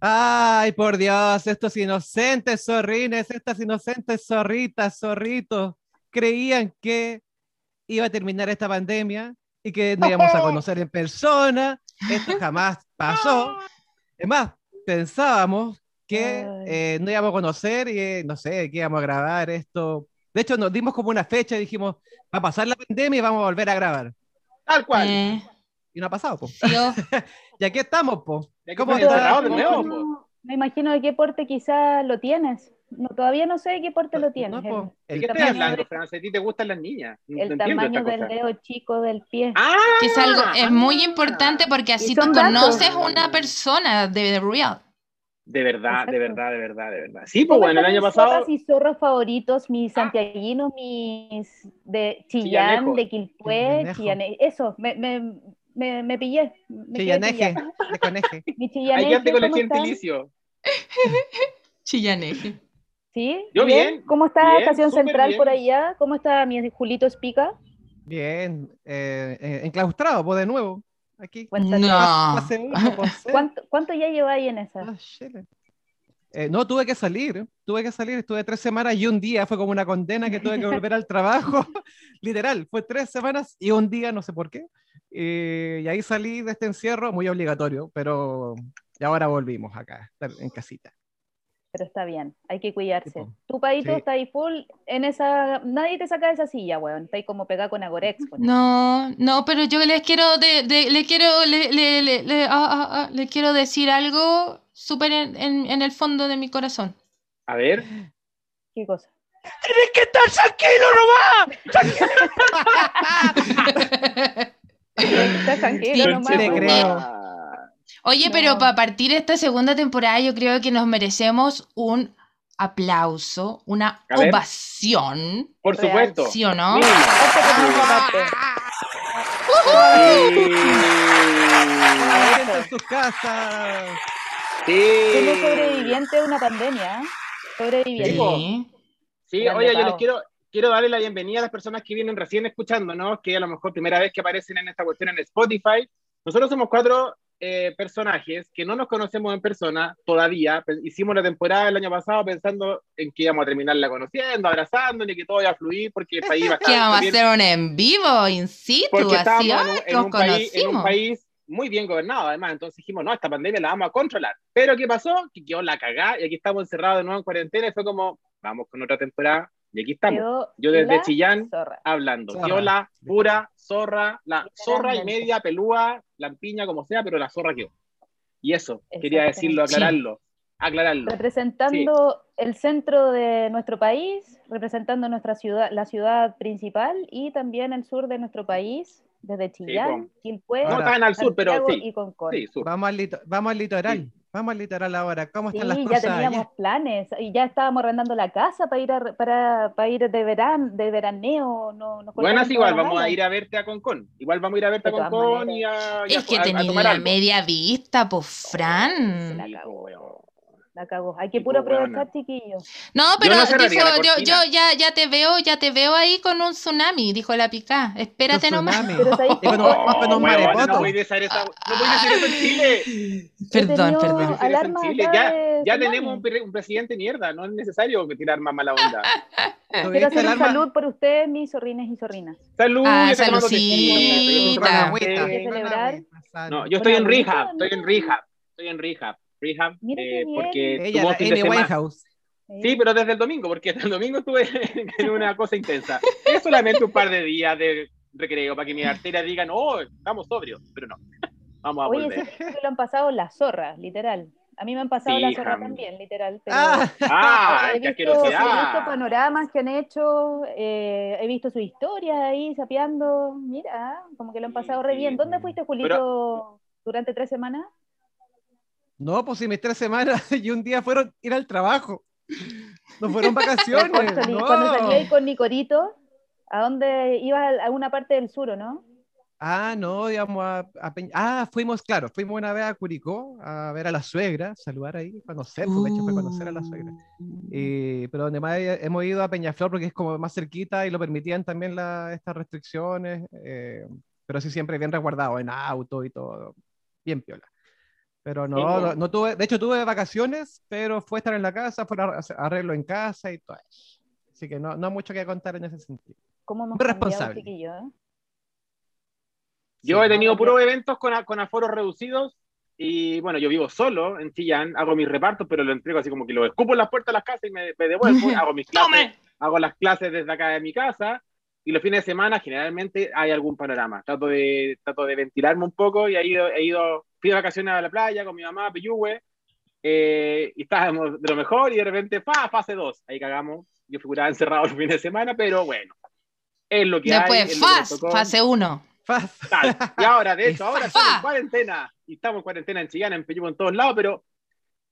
Ay, por Dios, estos inocentes zorrines, estas inocentes zorritas, zorritos, creían que iba a terminar esta pandemia y que nos íbamos a conocer en persona. Esto jamás pasó. Es más, pensábamos que eh, no íbamos a conocer y eh, no sé, que íbamos a grabar esto. De hecho, nos dimos como una fecha y dijimos, va a pasar la pandemia y vamos a volver a grabar. Tal cual. Eh, Y no ha pasado, po. y aquí estamos, po. ¿Cómo está? de nuevo, po. Me imagino de qué porte quizás lo tienes. No, todavía no sé de qué porte lo tienes. No. ¿De El qué estás tamaño hablando, de- Franz? ¿A ti te gustan las niñas? No el, tamaño del cosa. dedo chico del pie. Ah, que es algo, es muy importante porque así tú datos. conoces una persona de real. de verdad, de Exacto. verdad, de verdad, de verdad. Sí, pues ¿Cómo bueno, el año mis pasado. y zorros favoritos, mis santiaguinos, mis de Chillán, Chillanejo. de Quilpué, Chillanejo. Chillane- Eso, me, me, me, me pillé. Me Chillaneje, de coneje. Mi chillaneje, gente con el gentilicio. Chillaneje. ¿Sí? Yo bien, ¿Cómo está bien, Estación Central bien. por allá? ¿Cómo está mi Julito Espica? Bien, eh, eh, enclaustrado, pues de nuevo, aquí. No. ¿Cuánto, ¿Cuánto ya lleváis en esa? Ah. Eh, no, tuve que salir, tuve que salir, estuve tres semanas y un día fue como una condena que tuve que volver al trabajo, literal, fue tres semanas y un día, no sé por qué, y ahí salí de este encierro, muy obligatorio, pero y ahora volvimos acá, en casita. Pero está bien, hay que cuidarse. Sí. Tu paito Sí. está ahí full en esa. Nadie te saca de esa silla, weón. Está ahí como pegado con Agorex. weón. No, no, pero yo les quiero, de, de- le quiero, le, le, le, le- ah, ah, ah, quiero decir algo súper en, en, en el fondo de mi corazón. A ver. ¿Qué cosa? ¡Tienes que estar tranquilo nomás! Tranquilo Sí, te weón. creo. Oye, No. pero para partir esta segunda temporada yo creo que nos merecemos un aplauso, una ovación, Por supuesto. ¿sí o no? Este. Adentro en sus casas. Sí. Somos sobrevivientes de una pandemia. ¿eh? Sobrevivientes. Sí. Sí. Oye, yo les quiero, quiero darle la bienvenida a las personas que vienen recién escuchándonos, que a lo mejor primera vez que aparecen en esta cuestión en Spotify. Nosotros somos cuatro eh, personajes que no nos conocemos en persona todavía. Hicimos la temporada el año pasado pensando en que íbamos a terminarla conociendo, abrazándonos y que todo iba a fluir porque el país iba a Que estar vamos a hacer un en vivo, in situ, porque así en, un- en nos un país, en un país muy bien gobernado, además. Entonces dijimos, no, esta pandemia la vamos a controlar. Pero ¿qué pasó? Que quedó la cagada y aquí estamos encerrados de nuevo en cuarentena y fue como, vamos con otra temporada y aquí estamos. Quedó Yo desde Chillán zorra. hablando. Zorra. Quedó la pura zorra, la zorra y media, pelúa, lampiña, como sea, pero la zorra quedó. Y eso, quería decirlo, Sí. aclararlo. Aclararlo. Representando el centro de nuestro país, representando nuestra ciudad, la ciudad principal y también el sur de nuestro país, desde Chillán, No tan al sur, pero sí. y Concón. Sí, sur. Vamos al, lito- vamos al litoral, vamos al litoral ahora. ¿Cómo Sí, están las ya cosas teníamos allá? planes y ya estábamos arrendando la casa para ir a- para, para ir de verano, de veraneo. No, nos Buenas cortaron igual, las vamos a ir a verte a Concón. Igual vamos a ir a verte a De Concón y a, y a- Es que a- a tenéis tomar la media vista, pues, Fran. La Sí, cagó. La cagó. Hay que puro aprovechar, chiquillos. No, pero no cerraría dijo, yo, yo ya, ya te veo, ya te veo ahí con un tsunami, dijo la pica. Espérate nomás. Pero ¿sabéis Y con un- Oh, maremoto. No voy a decir esa- no voy a decir eso en Chile. Perdón, perdón. Eso en alarma Chile. Ya, ya tsunami. tenemos un, pre- un presidente mierda, no es necesario tirar más mala onda. Quiero ¿Tuviste hacer salud por ustedes, mis zorrines y zorrinas. Salud, Ah, yo saludcita. que celebrar. No, yo estoy en rehab, estoy en no. rehab, estoy en rehab, rehab, eh, porque Ella, tuvo la fin de semana. Sí, pero desde el domingo, porque desde el domingo estuve en una cosa intensa. Es solamente un par de días de recreo para que mis arterias digan, oh, estamos sobrios, pero no. Vamos a Oye, volver. sí, lo han pasado las zorras, literal. A mí me han pasado Sí, las zorras hija. también, literal. Pero Ah, ¡Ah, he, qué visto, he visto panoramas que han hecho, eh, he visto sus historias ahí sapeando. Mira, como que lo han pasado re Sí. bien. ¿Dónde fuiste, Julito, durante tres semanas? No, pues si mis tres semanas y un día fueron ir al trabajo. No fueron vacaciones. No. Cuando salí ahí con Nicorito, ¿a dónde ibas? A una parte del sur, ¿o no? Ah, no, íbamos a, a Peña- Ah, fuimos, claro, fuimos una vez a Curicó a ver a la suegra, saludar ahí, conocer, hecho fue conocer a la suegra. Y- pero donde más he- hemos ido a Peñaflor porque es como más cerquita y lo permitían también la- estas restricciones, eh, pero sí siempre bien resguardado en auto y todo, bien piola. Pero no, no, no tuve, de hecho tuve vacaciones, pero fue estar en la casa, fue arreglo en casa y todo eso. Así que no, no hay mucho que contar en ese sentido. ¿Cómo hemos cambiado, responsable. eh? Yo Sí. he tenido puros eventos con, a- con aforos reducidos y bueno, yo vivo solo en Chillán, hago mis repartos, pero lo entrego así como que lo escupo en las puertas de las casas y me, me devuelvo, hago mis clases, ¡Tome! hago las clases desde acá de mi casa y los fines de semana generalmente hay algún panorama. Trato de, trato de ventilarme un poco y he ido, he ido, fui de vacaciones a la playa con mi mamá, a Peyúgue, eh, y estábamos de lo mejor y de repente, ¡fa! Fase 2, ahí cagamos. Yo figuraba encerrado el fin de semana, pero bueno, es lo que hay. Después, faz, tocó. fase 1. Faz. Tal. Y ahora, de hecho, ahora estamos en cuarentena. Y estamos en cuarentena en Chillán, en Peyúgue, en todos lados, pero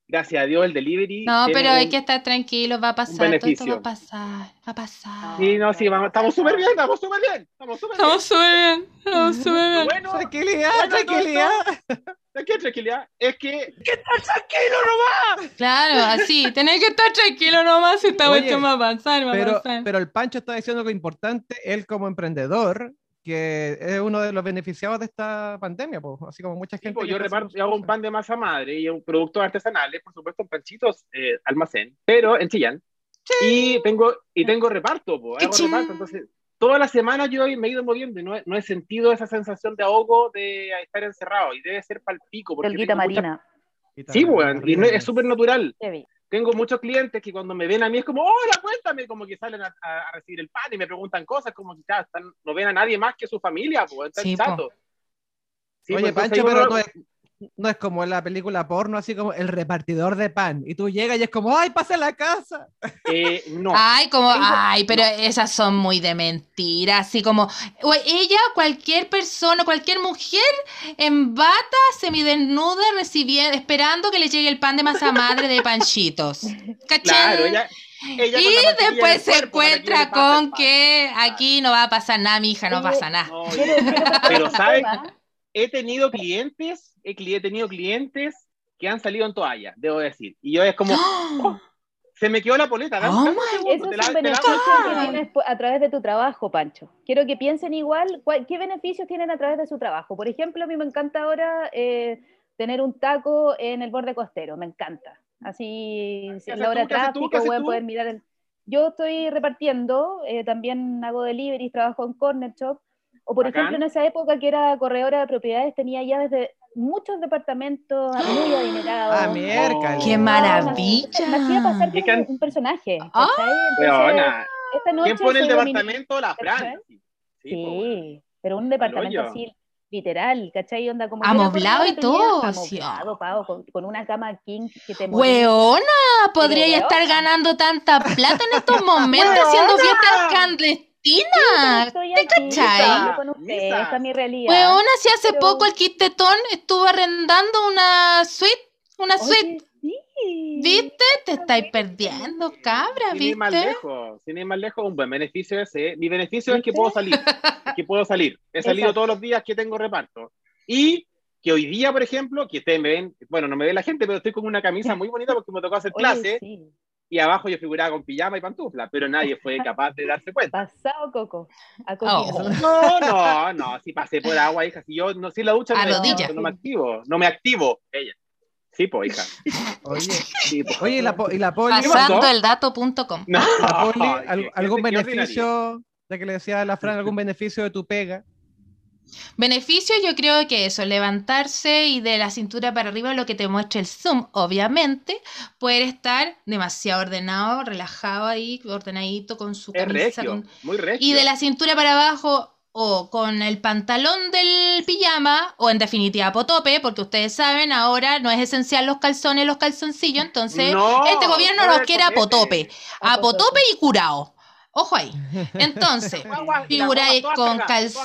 gracias a Dios el delivery. No, pero hay un- que estar tranquilo, va a pasar, todo esto va a pasar, va a pasar. Sí, no, sí, vamos, estamos súper bien, estamos súper bien. Estamos súper bien. Estamos súper bien, estamos súper Lo bien. bueno, Tranquilidad, Bueno, tranquilidad. ¿de qué tranquilidad? Es que Claro, así, tenés que estar tranquilo nomás si esta cuestión va a pasar, va a Pero, pasar. pero el Pancho está diciendo algo importante, él como emprendedor, que es uno de los beneficiados de esta pandemia, pues, así como mucha Sí, gente. pues, que yo reparto, yo hago un pan de masa madre y un productos artesanales, por supuesto, en panchitos, eh, almacén, pero en Chillán. Y tengo, y tengo reparto, pues, hago reparto. Entonces, todas las semanas yo me he ido moviendo y no he, no he sentido esa sensación de ahogo de estar encerrado. Y debe ser palpico. Porque mucha- Marina. cosas. Sí, weón, y no- es súper natural. Tengo muchos clientes que cuando me ven a mí es como, hola, cuéntame, como que salen a, recibir el pan y me preguntan cosas, como que ya están, no ven a nadie más que su familia, pues, están Sí, po. Sí, Oye, pues, Pancho, pero uno- no es, no es como en la película porno, así como el repartidor de pan. Y tú llegas y es como, ¡ay, pasa a la casa! eh, no. Ay, como, Tengo- ay, pero esas son muy de mentira, así como, o ella, cualquier persona, cualquier mujer en bata, semidesnuda, recibiendo, esperando que le llegue el pan de masa madre de panchitos. ¿Cachai? Claro, ella, ella y después se cuerpo encuentra con que aquí no va a pasar nada, mi hija, no pasa nada. No, pero ¿sabes? He tenido clientes, he, tenido clientes que han salido en toalla, debo decir. Y yo es como, ¡Oh! se me quedó la poleta. Oh un segundo, son te la- beneficios que Ah. tienes a través de tu trabajo, Pancho. Quiero que piensen igual, ¿qué beneficios tienen a través de su trabajo? Por ejemplo, a mí me encanta ahora eh, tener un taco en el borde costero, me encanta. Así, si ¿Qué en la hora tú? de ¿Qué haces tú? ¿Qué tráfico voy a poder mirar el... Yo estoy repartiendo, eh, también hago deliveries, trabajo en Corner Shop, o por ejemplo en esa época que era corredora de propiedades, tenía llaves de muchos departamentos muy adinerados. ¡Ah, miércoles! ¡Qué maravilla! Me hacía pasar como can- un personaje. Ah. Entonces, Weona, esta noche ¿Quién pone el departamento? La Fran. Sí, sí. Sí, pero un departamento así, literal, ¿cachai? Onda como que Amoblado y todo. Amoblado, pavo, con, con una cama king que te. Weona, podría ya estar ganando tanta plata en estos momentos haciendo fiestas Estoy ¿Te cachai? con ustedes, Misa. esta es mi realidad. Weona, si hace Pero- poco el Quistetón estuvo arrendando una suite, una Oye, suite. sí. ¿Viste? Te estáis perdiendo, cabra, Sin ir más ¿viste? lejos, sin ir más lejos, un buen beneficio ese. Mi beneficio es que puedo salir, es que puedo salir. He salido Exacto. todos los días que tengo reparto. Y que hoy día, por ejemplo, que ustedes me ven, bueno, no me ve la gente, pero estoy con una camisa muy bonita porque me tocó hacer Oye, clase sí. Y abajo yo figuraba con pijama y pantufla, pero nadie fue capaz de darse cuenta. Pasado coco. A Oh. No, no, no, si pasé por agua, hija, si yo no, si la ducha no me, activo, no me activo, no me activo, ella. Sí, pues, hija. Oye, Sí, po. oye, ¿y la, po- y la poli? Pasandoeldato.com. No, algún beneficio, ya que le decía a la Fran, algún beneficio de tu pega? Beneficio, yo creo que eso, levantarse y de la cintura para arriba lo que te muestra el Zoom, obviamente, poder estar demasiado ordenado, relajado ahí, ordenadito con su Es camisa. regio, con- muy regio. Y de la cintura para abajo o con el pantalón del pijama o en definitiva potope, porque ustedes saben, ahora no es esencial los calzones, los calzoncillos, entonces No, este gobierno nos quiere a potope, a potope y curado. Ojo ahí. Entonces, figuráis con calzones,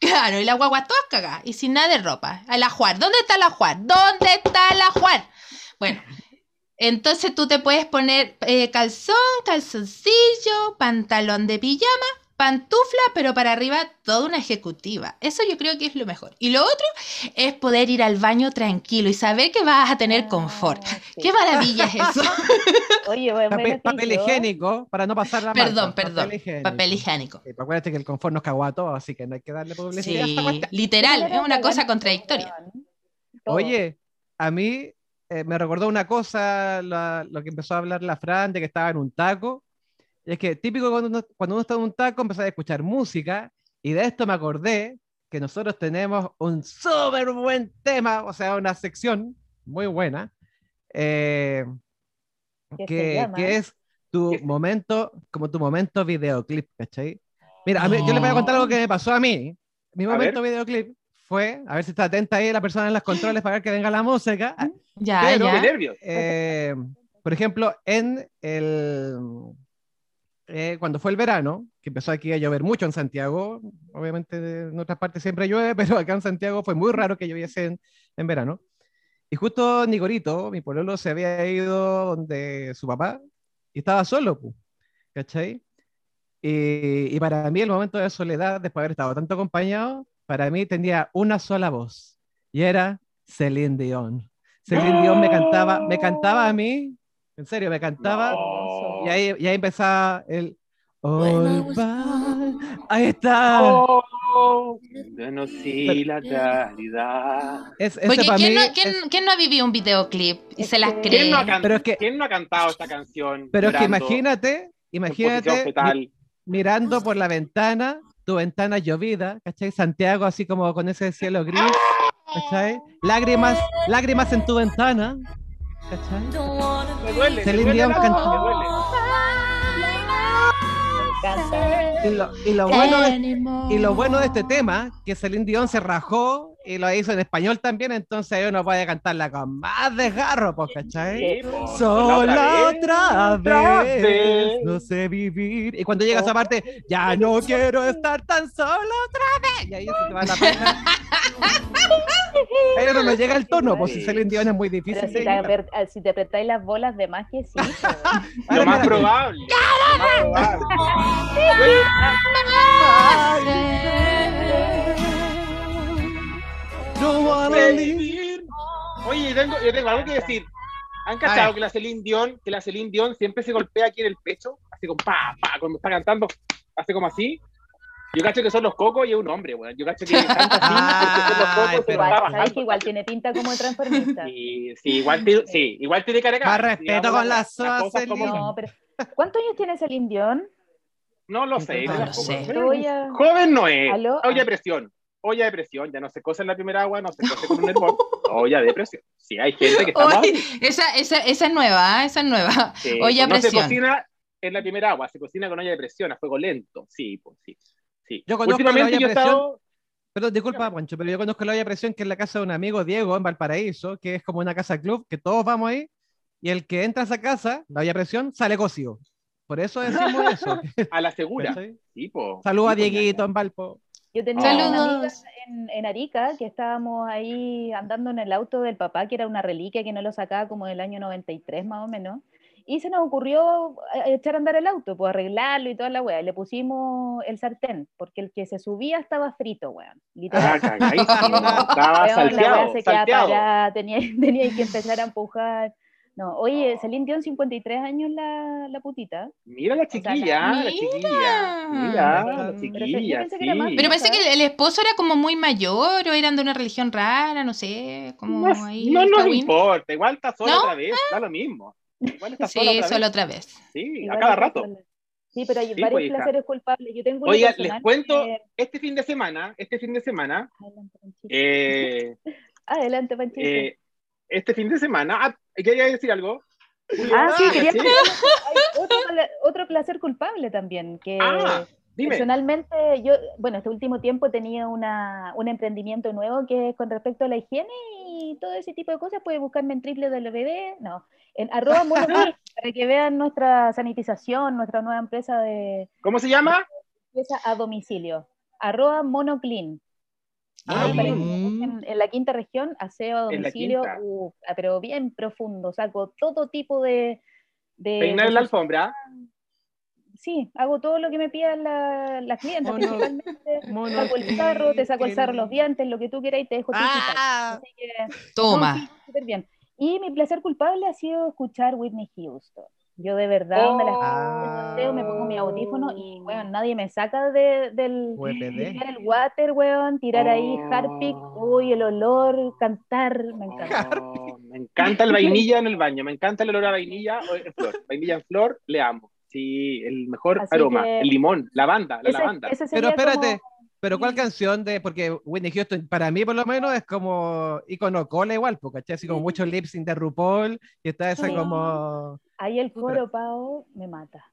claro, y la guagua todas cagadas, y sin nada de ropa. A la ¿dónde está la Juar? ¿Dónde está la Juar? Bueno, entonces tú te puedes poner eh, calzón, calzoncillo, pantalón de pijama, pantufla, pero para arriba toda una ejecutiva. Eso yo creo que es lo mejor. Y lo otro es poder ir al baño tranquilo y saber que vas a tener Ah, confort. sí. Qué maravilla es eso. Oye, buen Papel, papel higiénico para no pasar la perdón, marca, perdón. higiénico. Papel higiénico. Sí, pues acuérdate que el confort nos cagó a todos, así que no hay que darle publicidad. Sí, literal, es una cosa contradictoria. Oye, a mí eh, me recordó una cosa, la- lo que empezó a hablar la Fran, de que estaba en un taco. Y es que típico cuando uno, cuando uno está en un taco, empezó a escuchar música, y de esto me acordé que nosotros tenemos un súper buen tema, o sea, una sección muy buena, eh, ¿Qué se que, que es tu ¿Qué? momento, como tu momento videoclip, ¿cachai? Mira, a mí- yo les voy a contar algo que me pasó a mí. Mi A momento videoclip fue, a ver si está atenta ahí la persona en los controles para ver que venga la música. Ya, Pero- ya. nervios. Eh, por ejemplo, en el eh, cuando fue el verano, que empezó aquí a llover mucho en Santiago, obviamente en otras partes siempre llueve, pero acá en Santiago fue muy raro que lloviese en, en verano. Y justo Nicorito, mi pololo, se había ido donde su papá y estaba solo, ¿cachai? Y, y para mí el momento de soledad, después de haber estado tanto acompañado, para mí tenía una sola voz y era Celine Dion. Celine Dion me cantaba, me cantaba a mí, en serio, me cantaba No. y ahí, y ahí empezaba el by- Ahí está. Oh, yo no sé la realidad. Es, para ¿quién, mí no, es- quién- quién no ha vivido un videoclip y se las cree? ¿Quién no, ha can- Pero es que- quién no ha cantado esta canción? pero es que imagínate, imagínate mi- mirando por la ventana, tu ventana llovida, ¿cachai? Santiago así como con ese cielo gris, ¿cachai? Lágrimas, lágrimas en tu ventana, ¿cachai? Me duele, me Celine duele cantó. me duele. Y lo, y lo bueno de, Anymore. y lo bueno de este tema, que Celine Dion se rajó y lo hizo en español también, entonces uno puede cantarla con más desgarro, pues, ¿cachai? Sí, po. Sola otra otra vez, vez. no sé vivir. Y cuando llega esa parte, ya no quiero estar tan sola otra vez. Y ahí se te va la pena. Pero no llega el tono, pues si. Celine Dion es muy Pero difícil. si te, si apretáis las bolas de más que sí. pues. Lo más probable. Lo más probable. No wanna leave. Oye, yo tengo, yo tengo algo que decir. ¿Han cachado que la Celine Dion, que la Celine Dion siempre se golpea aquí en el pecho? Así como pa, pa, cuando está cantando, hace como así. Yo cacho que son los cocos y es un hombre, weón. Yo cacho que canta así porque son los cocos pero- Igual, sabes que igual tiene pinta como de transformista. Sí, sí, igual, tiene- sí, igual tiene cara de Más respeto digamos con Celine. como. No, pero ¿cuántos años tiene Celine Dion? No lo sé. No lo tampoco. sé. Joven no es. ¿Aló? Olla de presión. Olla de presión. Ya no se cose en la primera agua, no se cose con un hervor. Olla de presión. Sí, hay gente que está Oye, mal. esa, esa, esa es nueva, ¿eh? esa es nueva. Sí, olla a no se presión. cocina en la primera agua, se cocina con olla de presión, a fuego lento. Sí, pues sí. sí. Yo conozco la Últimamente olla yo he a presión. estado. Perdón, disculpa, Pancho, pero yo conozco la olla de presión que es la casa de un amigo Diego en Valparaíso, que es como una casa club, que todos vamos ahí, y el que entra a esa casa, la olla de presión, sale cocido. Por eso decimos eso. A la segura. Sí, po. Saludos a Dieguito en Valpo. Yo tenía Saludos. una amiga en, en Arica que estábamos ahí andando en el auto del papá, que era una reliquia que no lo sacaba como del año 93 más o menos. Y se nos ocurrió eh, echar a andar el auto, pues arreglarlo y toda la weá. Le pusimos el sartén, porque el que se subía estaba frito, weón. Literal. Ah, cagadísimo. Estaba Weón, la salteado. weá se salteado. parada, tenía, tenía que empezar a empujar. No, oye, Celine Dion, 53 años la, la putita. Mira la chiquilla, la Mira. chiquilla. Mira, la Pero chiquilla. pensé que era más sí. Pero parece que el, esposo era como muy mayor o eran de una religión rara, no sé, como No, ahí. no nos importa, igual está sola ¿No? otra vez, da lo mismo. Igual está sola Sí, otra solo vez. otra vez. Sí, a cada rato. Sí, pero hay Sí, varios pues, hija. placeres culpables. Yo tengo Oiga, les cuento, que- este fin de semana, este fin de semana, Adelante, Panchito. eh, Adelante, Panchito. eh, este fin de semana, ah, quería decir algo. ah, sí, quería ¿sí? hay otro, pla- otro placer culpable también, que Ah, dime. personalmente yo, bueno, este último tiempo tenía una, un emprendimiento nuevo que es con respecto a la higiene y todo ese tipo de cosas, puede buscarme en www, no, en arroba para que vean nuestra sanitización, nuestra nueva empresa de ¿Cómo se llama? limpieza a domicilio, arroba monoclean. Ah, para busquen en la quinta región, aseo a domicilio, ah, pero bien profundo, saco todo tipo de... de Peinar de la alfombra. Sí, hago todo lo que me pidan la- las clientas, Mono- principalmente. mono- Saco el sarro, te saco el sarro, los dientes, lo que tú quieras y te dejo tu Ah, Así que, no, Toma. sí, súper bien. Y mi placer culpable ha sido escuchar Whitney Houston. Yo de verdad, donde las Ah. paseo, me pongo mi audífono y, weón, nadie me saca de, del... Tirar el water, weón, tirar ahí Oh. Harpic, uy, el olor, cantar, me encanta. Oh, me encanta el vainilla en el baño, me encanta el olor a vainilla o en flor. Vainilla en flor, le amo. Sí, el mejor Así aroma. que- El limón, lavanda, la Ese- lavanda. ese Pero espérate, como- pero ¿cuál canción de.? Porque Whitney Houston, para mí por lo menos, es como icono cola igual, porque ¿cachai? Así como mucho lip sync de RuPaul y está esa como. Ahí el coro, Pau, me mata.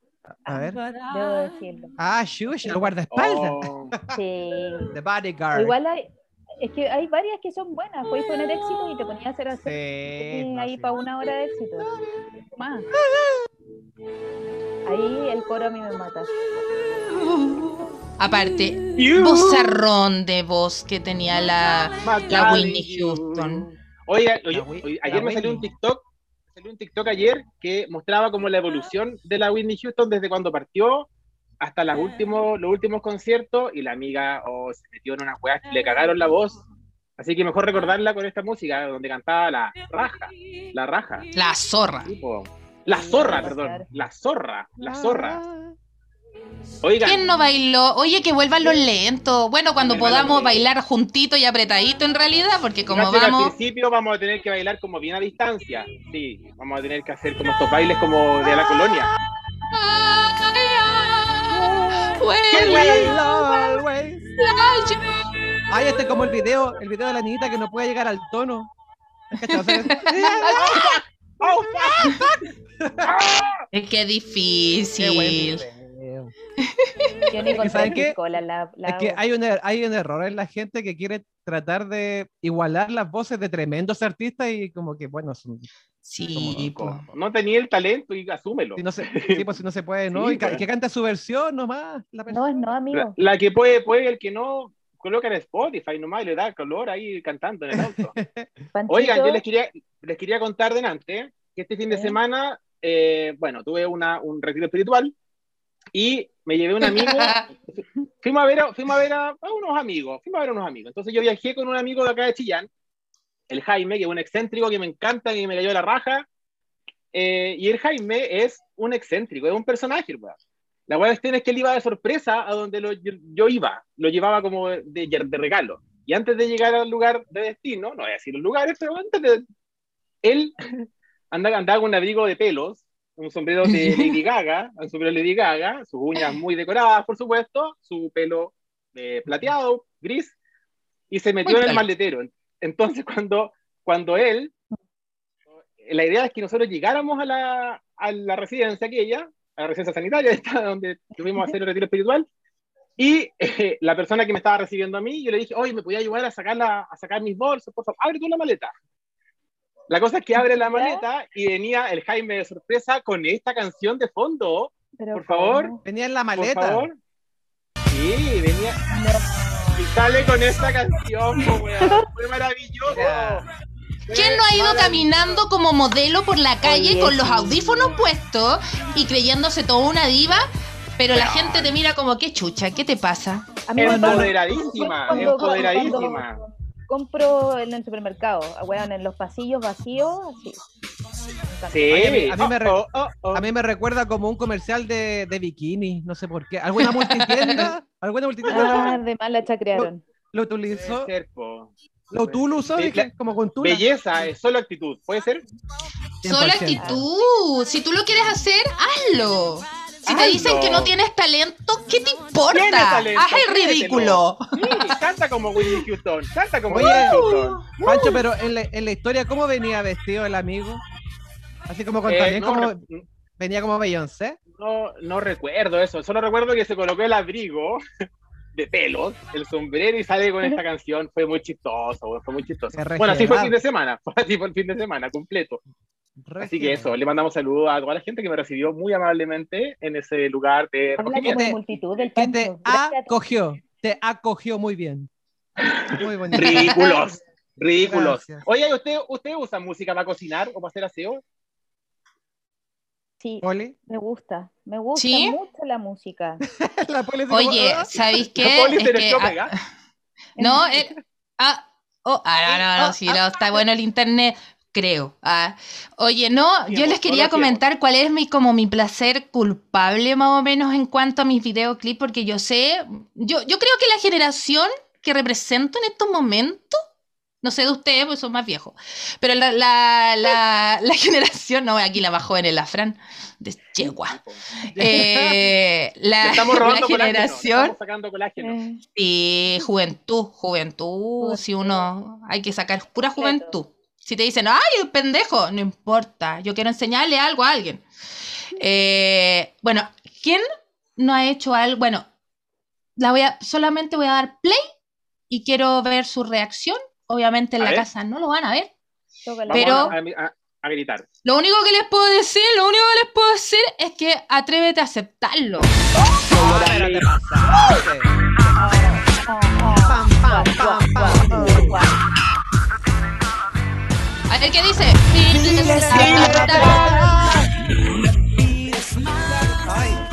A ver. Debo decirlo. Ah, Shush, el guardaespaldas. Oh, Sí. The Bodyguard. Igual hay, es que hay varias que son buenas. Puedes poner éxito y te ponías a hacer así. Sí, ahí sí. para una hora de éxito. Más. Ahí el coro a mí me mata. Aparte, You vozarrón de voz que tenía la, la Whitney. Houston. Oiga, oye, oye, ayer me salió un. TikTok, me salió un TikTok ayer que mostraba como la evolución de la Whitney Houston desde cuando partió hasta las últimos, los últimos conciertos y la amiga oh, se metió en unas weas que le cagaron la voz. Así que mejor recordarla con esta música donde cantaba la raja, la raja. La zorra. Sí. La zorra, perdón. La zorra, la zorra. Oigan, ¿Quién no bailó? Oye, que vuelvan los lentos. Bueno, cuando podamos bailar juntito y apretadito en realidad, porque como Cacho que al vamos... principio vamos a tener que bailar como bien a distancia. Sí, vamos a tener que hacer como estos bailes como de la colonia. Ay, este es como el video, el video de la niñita que no puede llegar al tono. ¡Oh! ¡Ah! Es que Qué buen difícil. Video. Yo ni con ¿Y saben qué? la, la Es que hay un, er- hay un error en la gente que quiere tratar de igualar las voces de tremendos artistas y como que, bueno, son- Sí. Como, No tenía el talento y asúmelo. si no se, sí, pues, si no se puede, ¿no? Sí, y ca- pues. que canta su versión nomás. La No, es no, La, amigo. la que puede, puede, el que no coloca en Spotify nomás y le da color ahí cantando en el auto. Oigan, yo les quería, les quería contar delante que este fin de Sí. semana, eh, bueno, tuve una, un retiro espiritual y me llevé un amigo. fuimos a ver, a, fuimos a, ver a, a unos amigos, fuimos a ver a unos amigos. Entonces yo viajé con un amigo de acá de Chillán, el Jaime, que es un excéntrico que me encanta, que me cayó la raja. Eh, y el Jaime es un excéntrico, es un personaje, weón. La cuestión es que él iba de sorpresa a donde lo- yo, yo iba, lo llevaba como de, de regalo. Y antes de llegar al lugar de destino, no voy a decir los lugares, pero antes de. Él andaba, andaba con un abrigo de pelos, un sombrero de Lady Gaga, un sombrero de Lady Gaga, sus uñas muy decoradas, por supuesto, su pelo eh, plateado, gris, y se metió Muy en el maletero. Entonces, cuando, cuando él. La idea es que nosotros llegáramos a la, a la residencia aquella, a la residencia sanitaria, esta donde tuvimos a hacer el retiro espiritual, y eh, la persona que me estaba recibiendo a mí, yo le dije, oye, ¿me podía ayudar a sacar, la, a sacar mis bolsos? Por favor, abre tú la maleta. La cosa es que abre la maleta y venía el Jaime de sorpresa con esta canción de fondo, pero por favor. Venía en la por maleta. favor. Sí, venía. Y sale con esta canción, po, weón. Fue maravilloso. ¿Quién no ha ido caminando como modelo por la calle Oye, con los sí. audífonos puestos y creyéndose toda una diva? Pero la gente te mira como, ¿qué chucha? ¿Qué te pasa? Empoderadísima, empoderadísima. Compro en el supermercado, ah, weón, en los pasillos vacíos, así. Sí. A mí me re- Oh, oh, oh. A mí me recuerda como un comercial de, de bikini, no sé por qué. ¿Alguna multitienda? ¿Alguna multitienda Ah, de mal la chacrearon. lo Puede utilizó? ser. ¿Lo tú lo como con tula. Belleza, es solo actitud. ¿Puede ser? Solo 100%. actitud. Si tú lo quieres hacer, hazlo. Si te dicen que no tienes talento, ¿qué te importa? Haz el ridículo. Canta como Whitney Houston. Canta como Oye. Whitney Houston. Pancho, pero en la, en la historia, ¿cómo venía vestido el amigo? Así como con Eh, también no, como venía como Beyoncé. no, no recuerdo eso. Solo recuerdo que se colocó el abrigo de pelos, el sombrero y sale con esta canción. Fue muy chistoso, fue muy chistoso. Bueno, así fue el fin de semana. Fue así fue el fin de semana completo. Así que eso, le mandamos saludos a toda la gente que me recibió muy amablemente en ese lugar de Habla como de multitud del Que te acogió, te acogió muy bien. Muy bonito. Ridículos, ridículos. Gracias. Oye, ¿y ¿usted, ¿usted usa música para cocinar o para hacer aseo? Sí, Poli. me gusta. Me gusta ¿Sí? mucho la música. La como, Oye, "Ah". ¿sabéis qué? Poli Es que, pega. no, él- ah, oh, ah, no, no, no, sí, no, está bueno el internet. Creo. Ah, Oye, no, Sí, yo les quería comentar cuál es mi como mi placer culpable más o menos en cuanto a mis videoclips, porque yo sé, yo, yo creo que la generación que represento en estos momentos, no sé de ustedes, pues son más viejos, pero la, la, la, la generación, no, aquí la más joven es la Fran, de Yegua. Eh, la, estamos robando colágeno, generación estamos sacando colágeno. Sí, juventud, juventud, si uno hay que sacar pura juventud. Si te dicen, ay, pendejo, no importa, yo quiero enseñarle algo a alguien. Eh, bueno, ¿quién no ha hecho algo? Bueno, la voy a, solamente voy a dar play y quiero ver su reacción. Obviamente en A la ver. casa no lo van a ver. Pero- a, a- a gritar. Lo único que les puedo decir, lo único que les puedo decir es que atrévete a aceptarlo. Ah, pero te A ver qué dice.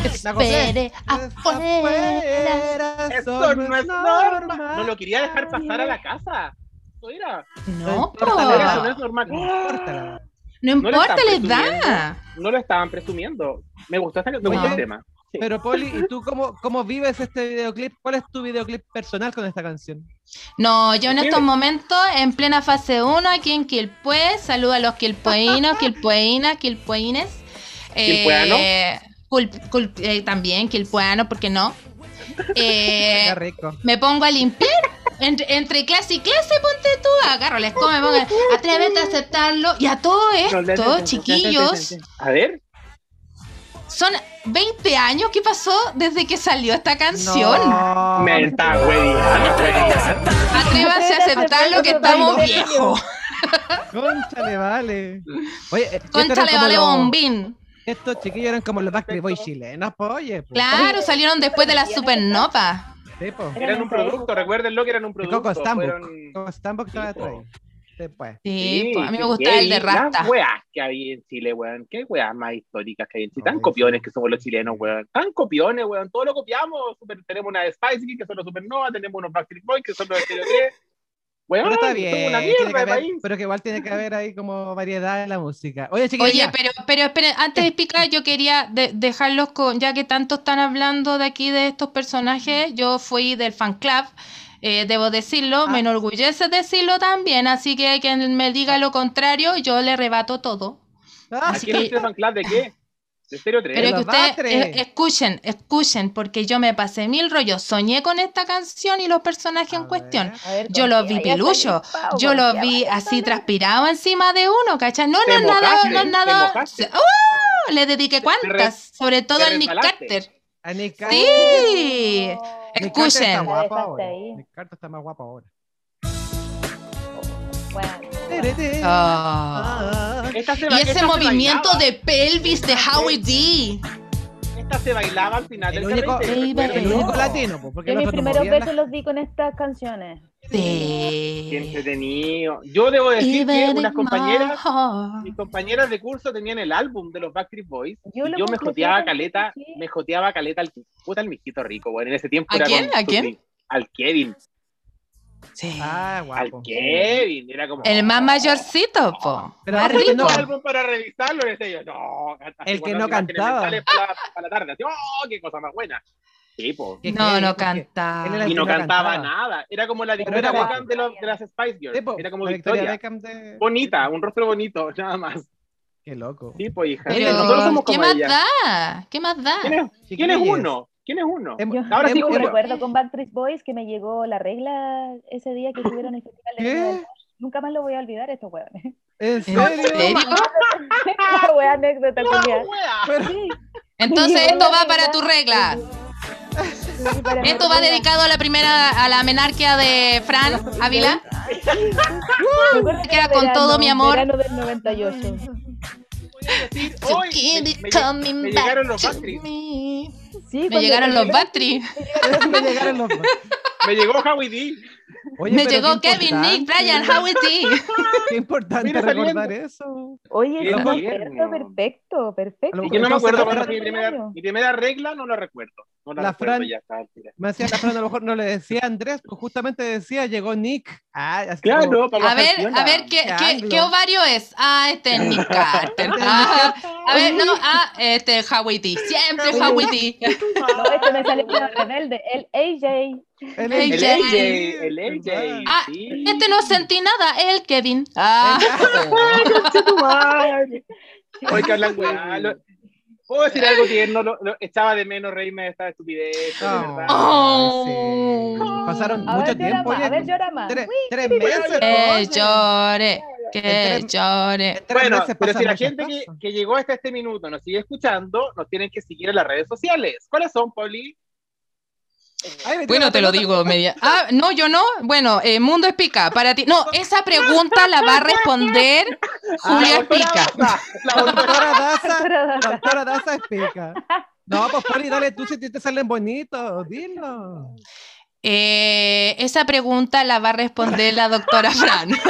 Espere afuera. Esto no es normal. No lo quería dejar pasar a la casa. Eso. No, edad. Eso no es normal. No importa no No le importa la edad. No lo estaban presumiendo. Me gustó, me gustó el tema. Sí. Pero Poli, ¿y tú cómo, cómo vives este videoclip? ¿Cuál es tu videoclip personal con esta canción? No, yo en estos momentos, en plena fase 1, aquí en Quilpue, saludo a los quilpueinos, quilpueinas, quilpueines. ¿Quilpueano? Eh, cul- cul- eh, también quilpuano, ¿por qué no? Eh, Qué rico. me pongo a limpiar. Entre, entre clase y clase, ponte tú, agarro la escoba, me pongo, atrévete a aceptarlo. Y a todo esto, chiquillos, A ver. Son 20 años que pasó desde que salió esta canción. No, Me está. Atrévase a aceptarlo que estamos viejos. Conchale, vale. Oye, eh, estos Concha eran le como vale los- bombín. Estos chiquillos eran como los Backstreet Boys chilenos, pues, oye. pues. Claro, salieron después de la supernova. Sí. Eran un producto, recuérdenlo que eran un Y producto. Coco Stambuk. fueron- Coco Stambuk estaba Sí, Después. Sí, pues, a mí me gustaba el de. Rasta. Las weas que hay en Chile, weón. Qué weas más históricas que hay en Chile. Tan Ay, copiones sí. que somos los chilenos, weón. Tan copiones, weón. Todo lo copiamos. Super- tenemos una de Spice Girls, que son los Supernova. Tenemos unos Backstreet Boys, que son los Stereo 3. Weón, Pero está bien, una que haber- pero que igual tiene que haber ahí como variedad en la música. Oye, Oye, pero, pero esperen, antes de explicar, yo quería de- dejarlos con, ya que tanto están hablando de aquí de estos personajes, yo fui del fan club, eh, debo decirlo, me Ah. enorgullece decirlo también, así que quien me diga lo contrario, yo le rebato todo. Ah, ¿A así quién que- club de qué? ¿De Stereo 3? Pero que ustedes eh, escuchen, escuchen, porque yo me pasé mil rollos, soñé con esta canción y los personajes en A cuestión. ver. A ver, Yo los vi a pavo, yo los vi a así transpirado encima de uno, ¿cachai? No, no es nada, no es nada. ¡Oh! le dediqué cuantas, sobre todo al Nick. Carter. A Nick. Carter. Sí. No. Está Escuchen. ahora. Nick Carter está más guapo ahora. Bueno. Ah. Se Y ese movimiento de pelvis de Howie D. Esta se bailaba al final El del único, el único latino, pues, porque Yo mis primeros besos los di con estas canciones. Qué Sí. entretenido. Yo debo decir que unas compañeras, mis compañeras de curso tenían el álbum de los Backstreet Boys. Yo y yo me joteaba caleta, me joteaba caleta al puta el mijito rico, bueno, en ese tiempo ¿A era quién? con ¿A quién? Sufri- Al Kevin, Sí. Ah, al guapo. Kevin, era como El más mayorcito, po. Pero más rico. no álbum para revisarlo, y decía yo, no, El que no cantaba. Para, la- para la tarde, así, oh, qué cosa más buena. Sí, po. Qué No, no porque canta. él era el Y no cantaba, cantaba. nada. Era como la Victoria Beckham de, los- de las Spice Girls. Sí, era como la Victoria. De... Bonita, un rostro bonito, nada más. Qué loco. Sí, pues, hija. Pero, Nosotros somos ¿qué más ella. da? ¿Qué más da? ¿Quién es, quién es Chiquillos. uno? ¿Quién es uno? Yo Ahora sí, tengo un Julio. recuerdo con Backstreet Boys que me llegó la regla ese día que estuvieron en el Festival de. Nunca más lo voy a olvidar estos hueones. ¿En ¿En serio? serio? La wea anécdota, ¡No, culiao. wea! Pero- Sí, Entonces esto va para tu regla. Esto va dedicado a la primera, a la menarquia de Fran Ávila. Queda era con verano, todo mi amor. Verano del 98. Voy a decir, To hoy keep me, llegaron los to Backstreet. me. Sí, Me cuando llegaron los Backstreet. Me llegaron los- Me llegó Howie D. Oye, Me llegó Kevin, Nick, Brian, Howie D. Qué importante Mira, recordar saliendo. eso. Oye, me tierno. acuerdo, perfecto, perfecto. A yo no me acuerdo fue mi primera, mi primera regla, no la recuerdo. No la, La recuerdo Fran- ya está. Me decía la Fran, a lo mejor no le decía Andrés, pues justamente decía, llegó Nick. Ah, así como- Claro, para A ver, a ver, ¿qué, Qué qué, ovario es? Ah, este es Nick Carter. Ah, a ver, no, ah, este es Howie D. Siempre Howie D. No, este me sale como rebelde, el AJ. El El El AJ. AJ, Ah, sí. Este no sentí nada, el Kevin. Ah. Oye, que hablan weá. Puedo decir algo tierno, lo, lo- echaba de menos reírme de esta estupidez, de Oh, verdad. Oh. sí. Pasaron A mucho ver, tiempo. a ver, llora más. tres, tres meses. que llore, que llore. Bueno, pero si la gente que, que llegó hasta este minuto nos sigue escuchando, nos tienen que seguir en las redes sociales. ¿Cuáles son, Poli? Ay, Bueno, te lo digo media. Ah, no, yo no. Bueno, eh, Mundo Espica, para ti. No, esa pregunta la va a responder Julia Ah, doctora Espica. Daza, La doctora Daza, doctora Daza. doctora Daza explica. No, pues Poli, dale tú si te salen bonitos, dilo. Eh, esa pregunta la va a responder la doctora Fran.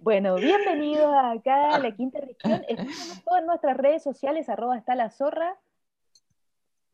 Bueno, bienvenidos acá a la quinta región. Escúchanos todas nuestras redes sociales, arroba está la zorra.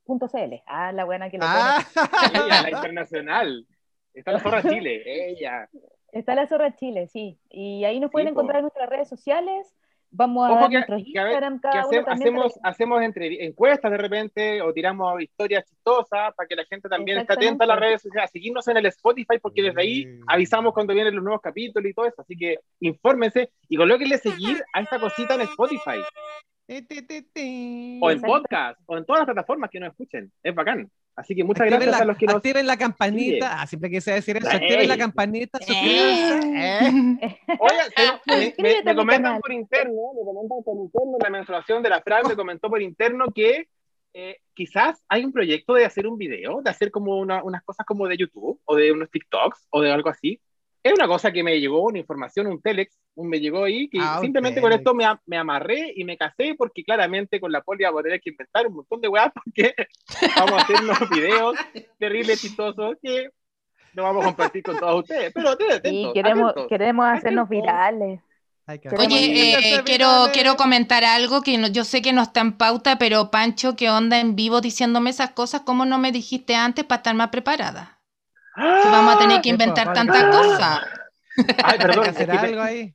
Punto CL. Ah, la buena que lo Ah, Ella, la internacional. Está la zorra Chile, ella. Está la zorra Chile, sí. Y ahí nos pueden encontrar en nuestras redes sociales. Vamos a Ojo dar que- nuestros que a ver- Instagram Que hace- uno hacemos, para hacemos entre, encuestas de repente o tiramos historias chistosas para que la gente también esté atenta a las redes sociales, a seguirnos en el Spotify porque desde ahí Mm. avisamos cuando vienen los nuevos capítulos y todo eso. Así que infórmense y colóquenle seguir a esta cosita en Spotify Ti, ti, ti, ti. O en podcast o en todas las plataformas que nos escuchen. Es bacán. Así que muchas Activen gracias la, a los que nos. activen la campanita. Ah, siempre quise decir eso. Activen la Ey. campanita, suscríbanse. Eh. Oye, me, me- me mi comentan canal. por interno, me comentan por interno, la menstruación de la Fran me comentó por interno que eh, quizás hay un proyecto de hacer un video, de hacer como una- unas cosas como de YouTube o de unos TikToks o de algo así. Es una cosa que me llegó, una información, un telex, un me llegó ahí, que Ah, simplemente con telex. esto me, me amarré y me casé porque claramente con la poli voy a tener que inventar un montón de weas porque vamos a hacer unos videos terribles, chistosos que no vamos a compartir con todos ustedes. Pero ustedes, Sí, atentos, queremos, atentos. queremos hacernos Atentos. virales. Oye, eh, quiero, quiero comentar algo que no- yo sé que no está en pauta, pero Pancho, ¿qué onda en vivo diciéndome esas cosas? ¿Cómo no me dijiste antes para estar más preparada? Que vamos a tener que Sí, pues, inventar vale. tanta cosa. Ay, Hay perdón, que hacer que algo ahí.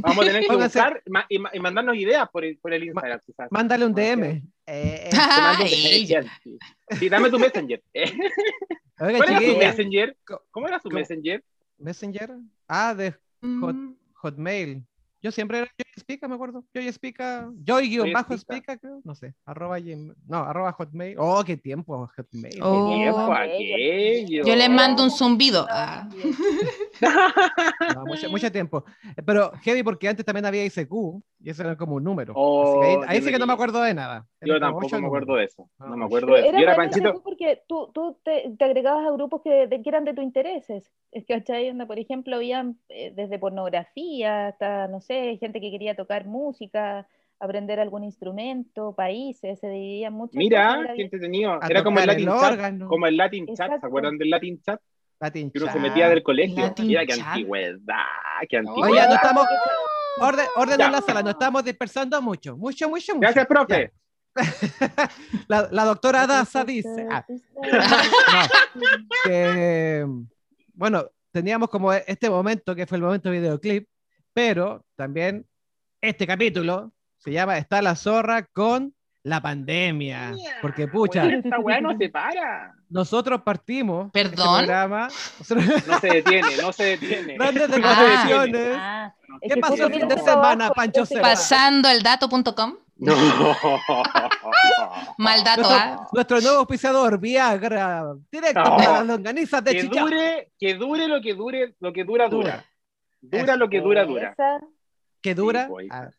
vamos a tener que buscar ma- y, ma- y mandarnos ideas por el, por el Instagram, quizás. Mándale un DM. Eh, Ay. messenger, sí. Dame tu messenger. Eh, Oiga, ¿Cuál era tu chiquilla, messenger? ¿Cómo era su ¿Cómo? messenger? Messenger. Ah, de Hot- Mm. Hotmail. Yo siempre era Joy Spica, me acuerdo. Joy Spica. Joy guion bajo Spica. Creo. No sé. Arroba gmail- No, arroba Hotmail. Oh, qué tiempo, Hotmail. Oh. ¿Qué tiempo aquello? Yo les mando un zumbido. Ah. No, mucho, mucho tiempo. Pero heavy porque antes también había ICQ y eso era como un número. Oh, ahí, sí que no me acuerdo de nada. Yo tampoco me acuerdo de eso. No Ah. me acuerdo Pero de eso. Yo era Panchito. porque tú, tú te, te agregabas a grupos que, de- que eran de tus intereses. Es que, ¿cachai? Donde, por ejemplo, habían eh, desde pornografía hasta, no sé, gente que quería tocar música, aprender algún instrumento, países, se dividían cosas, Mira, era qué entretenido. Era como el Latin el Chat. órgano. Como el Latin Chat. ¿Se Exacto. acuerdan del Latin Chat? Latin Que uno se metía del colegio. Latin Mira qué antigüedad. Qué Oye, antigüedad. no estamos. Orden, orden en la sala, nos estamos dispersando mucho. Mucho, mucho, mucho. Gracias, profe. La, la doctora Daza dice. ah, no, que, bueno, teníamos como este momento que fue el momento videoclip, pero también este capítulo se llama Está la zorra con la pandemia. Porque, pucha, Oye, esta weá no se para. nosotros partimos. este ¿Perdón? programa, nosotros- No se detiene, no se detiene. grandes declaraciones. Ah, es ¿Qué que pasó el fin de semana, Pancho Seba? Pasandoeldato.com. No. Mal dato, Nuestro, ¿ah? nuestro nuevo auspiciador, Viagra, directo No. para las longanizas de que dure, que dure lo que dure, lo que dura, dura. Dura Eso. lo que dura, dura. Esa- que dura. Sí, pues. ah,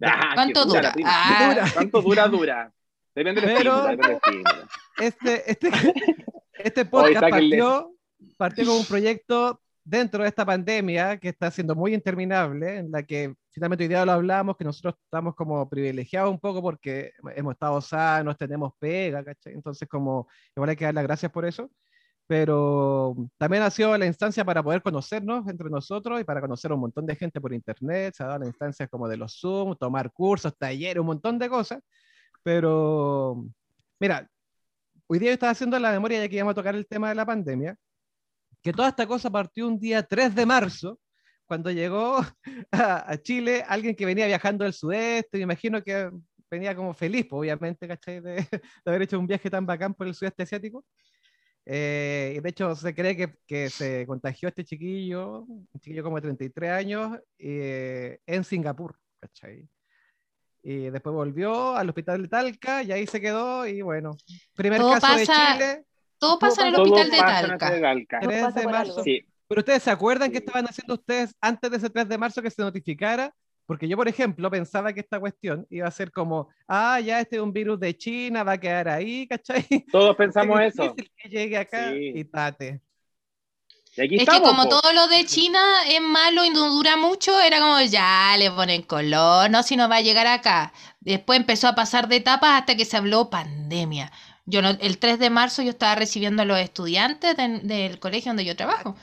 Ah, ¿Cuánto que dura? prima. Ah. Dura. ¿Cuánto dura, dura? Depende del Pero- depende del este, este, este podcast partió, partió con un proyecto dentro de esta pandemia que está siendo muy interminable, en la que finalmente hoy día lo hablamos, que nosotros estamos como privilegiados un poco porque hemos estado sanos, tenemos pega, ¿cachai? Entonces como igual hay que dar las gracias por eso. Pero también ha sido la instancia para poder conocernos entre nosotros y para conocer a un montón de gente por internet, se ha dado la instancia como de los Zoom, tomar cursos, talleres, un montón de cosas, pero mira, hoy día yo estaba haciendo la memoria ya que íbamos a tocar el tema de la pandemia, que toda esta cosa partió un día 3 de marzo, cuando llegó a, Chile alguien que venía viajando del sudeste, me imagino que venía como feliz, pues, obviamente, ¿cachai? De, de, haber hecho un viaje tan bacán por el sudeste asiático. Eh, y de hecho, se cree que, que, se contagió este chiquillo, un chiquillo como de 33 años, eh, en Singapur, ¿cachai? Y después volvió al hospital de Talca y ahí se quedó. Y bueno, primer todo caso pasa, de Chile. Todo pasa en el hospital de Talca. De Talca. 3 de marzo. Sí. Pero ustedes se acuerdan qué estaban haciendo ustedes antes de ese 3 de marzo que se notificara porque yo, por ejemplo, pensaba que esta cuestión iba a ser como, ah, ya este es un virus de China, va a quedar ahí, ¿cachai? Todos pensamos eso. que llegue acá sí. y tate. Y aquí es estamos, que como po. todo lo de China es malo y no dura mucho, era como ya le ponen color, no si no va a llegar acá. Después empezó a pasar de etapas hasta que se habló pandemia. Yo no, el 3 de marzo yo estaba recibiendo a los estudiantes de, del colegio donde yo trabajo.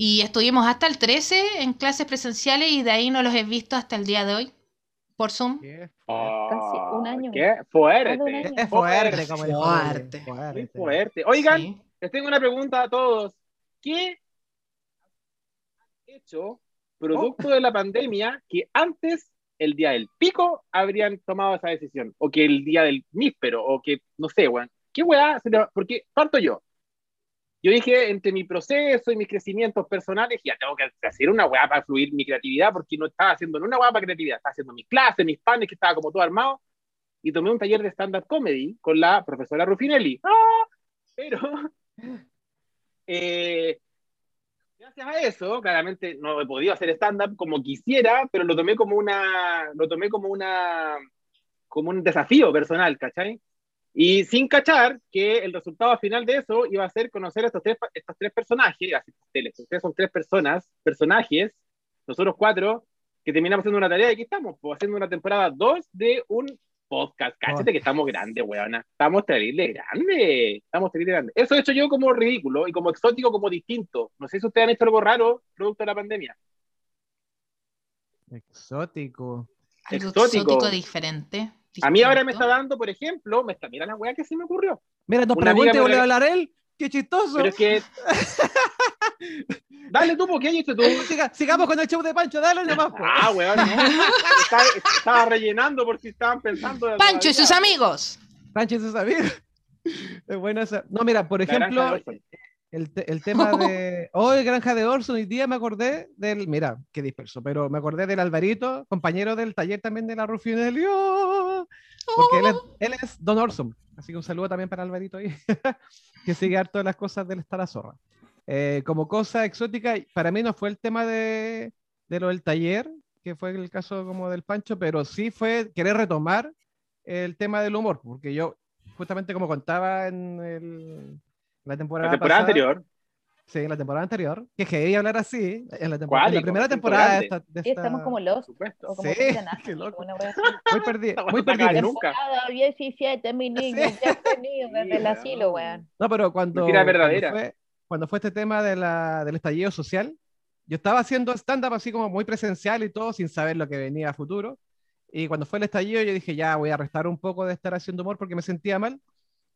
Y estuvimos hasta el 13 en clases presenciales y de ahí no los he visto hasta el día de hoy por Zoom. Oh, Casi un año. Qué fuerte. Un año. Es fuerte, como Fuerte. Julio, Muy fuerte. Oigan, Sí. les tengo una pregunta a todos. ¿Qué han hecho producto de la pandemia que antes, el día del pico, habrían tomado esa decisión? O que el día del níspero, o que, no sé, weón. ¿Qué weá? se le va- Porque parto yo. Yo dije, entre mi proceso y mis crecimientos personales, ya tengo que hacer una weá para fluir mi creatividad, porque no estaba haciendo una weá para creatividad, estaba haciendo mis clases, mis panes, que estaba como todo armado, y tomé un taller de stand-up comedy con la profesora Rufinelli. ¡Ah! Pero, eh, gracias a eso, claramente no he podido hacer stand-up como quisiera, pero lo tomé como una, lo tomé como una, como un desafío personal, ¿cachai? Y sin cachar que el resultado final de eso iba a ser conocer a estos tres, estos tres personajes, así, ustedes ustedes son tres personas, personajes, nosotros cuatro, que terminamos haciendo una tarea y aquí estamos, pues, haciendo una temporada 2 de un podcast. Cállate que estamos grandes, weona. Estamos terrible grandes. Estamos terrible grandes. Eso he hecho yo como ridículo y como exótico, como distinto. No sé si ustedes han hecho algo raro producto de la pandemia. Exótico. Algo Exótico. exótico diferente. A mí ahora me está dando, por ejemplo, me está, mira la weá que se me ocurrió. Mira, nos pregunta y vuelve a hablar él. ¡Qué chistoso! Pero es que. Dale tú, ¿por qué has hecho tú? Siga- sigamos con el show de Pancho, dale nomás. po. Ah, weón, no. Estaba, estaba rellenando por si estaban pensando. de Pancho y sus amigos. Pancho y sus amigos. Es buena esa. No, mira, por La ejemplo. El, te- el tema de. Hoy, Granja de Orson, hoy día me acordé del. Mira, qué disperso, pero me acordé del Alvarito, compañero del taller también de la Rufinelli. ¡Oh! Porque él es, él es Don Orson. Así que un saludo también para Alvarito ahí, que sigue harto de las cosas del estar a zorra. Eh, como cosa exótica, para mí no fue el tema de, de lo del taller, que fue el caso como del Pancho, pero sí fue querer retomar el tema del humor, porque yo, justamente como contaba en el- la temporada, La temporada pasada, anterior. Sí, la temporada anterior, que debía hablar así, en la, temporada, en la primera temporada de esta, de Sí, estamos esta- como los supuesto. o como Sí, Cristian qué loco. muy, perdi- Esta muy perdido. nunca. Temporada 17, mi niño, Sí. bienvenido desde el asilo, weón. No, pero cuando, Mentira cuando verdadera. fue, cuando fue este tema de la, del estallido social, yo estaba haciendo stand-up así como muy presencial y todo, sin saber lo que venía a futuro. Y cuando fue el estallido, yo dije, ya voy a restar un poco de estar haciendo humor porque me sentía mal,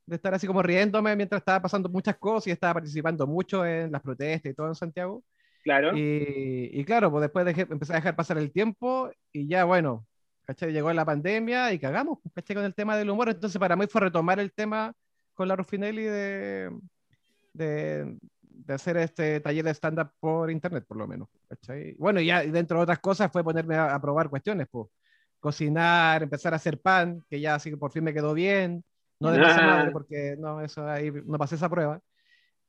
de estar así como riéndome mientras estaba pasando muchas cosas y estaba participando mucho en las protestas y todo en Santiago. Claro. Y, y claro, pues después dejé- empecé a dejar pasar el tiempo y ya, bueno, ¿cachai? Llegó la pandemia y cagamos, pues, ¿cachai? Con el tema del humor. Entonces, para mí fue retomar el tema con la Rufinelli de, de, de hacer este taller de stand-up por internet, por lo menos, ¿cachai? Bueno, y ya dentro de otras cosas fue ponerme a, a probar cuestiones, pues, cocinar, empezar a hacer pan, que ya así que por fin me quedó bien, no de masa Ah. madre, porque no, eso ahí no pasé esa prueba.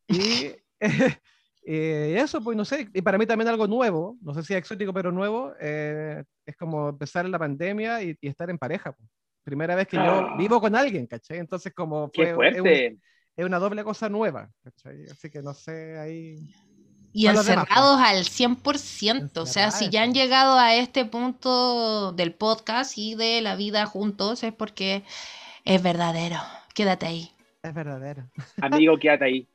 Y eh, eso, pues no sé, y para mí también algo nuevo, no sé si es exótico, pero nuevo, eh, es como empezar en la pandemia y, y estar en pareja. pues. Primera vez que yo Ah. vivo con alguien, ¿cachai? Entonces como Qué fue, es, un- fuerte. es una doble cosa nueva, ¿cachai? Así que no sé, ahí... Y demás, encerrados al 100%. O sea, si ya han llegado a este punto del podcast y de la vida juntos, es porque es verdadero. Quédate ahí. Es verdadero. Amigo, quédate ahí.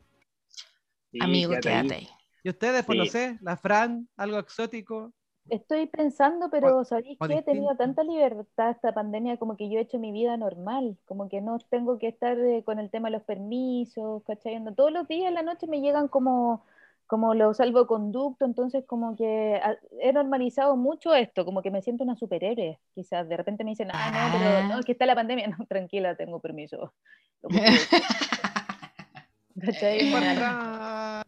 Sí, Amigo, quédate ahí. quédate ahí. ¿Y ustedes, pues no sé, la Fran, algo exótico? Estoy pensando, pero ¿sabéis o qué? He tenido tanta libertad esta pandemia como que yo he hecho mi vida normal, como que no tengo que estar eh, con el tema de los permisos, ¿cachai? Ando- Todos los días en la noche me llegan como, como los salvoconductos, entonces como que ah, he normalizado mucho esto, como que me siento una superhéroe, quizás de repente me dicen, ah, no, pero no, Ah. es que está la pandemia, no, tranquila, tengo permiso. Lo. ¿Cachai?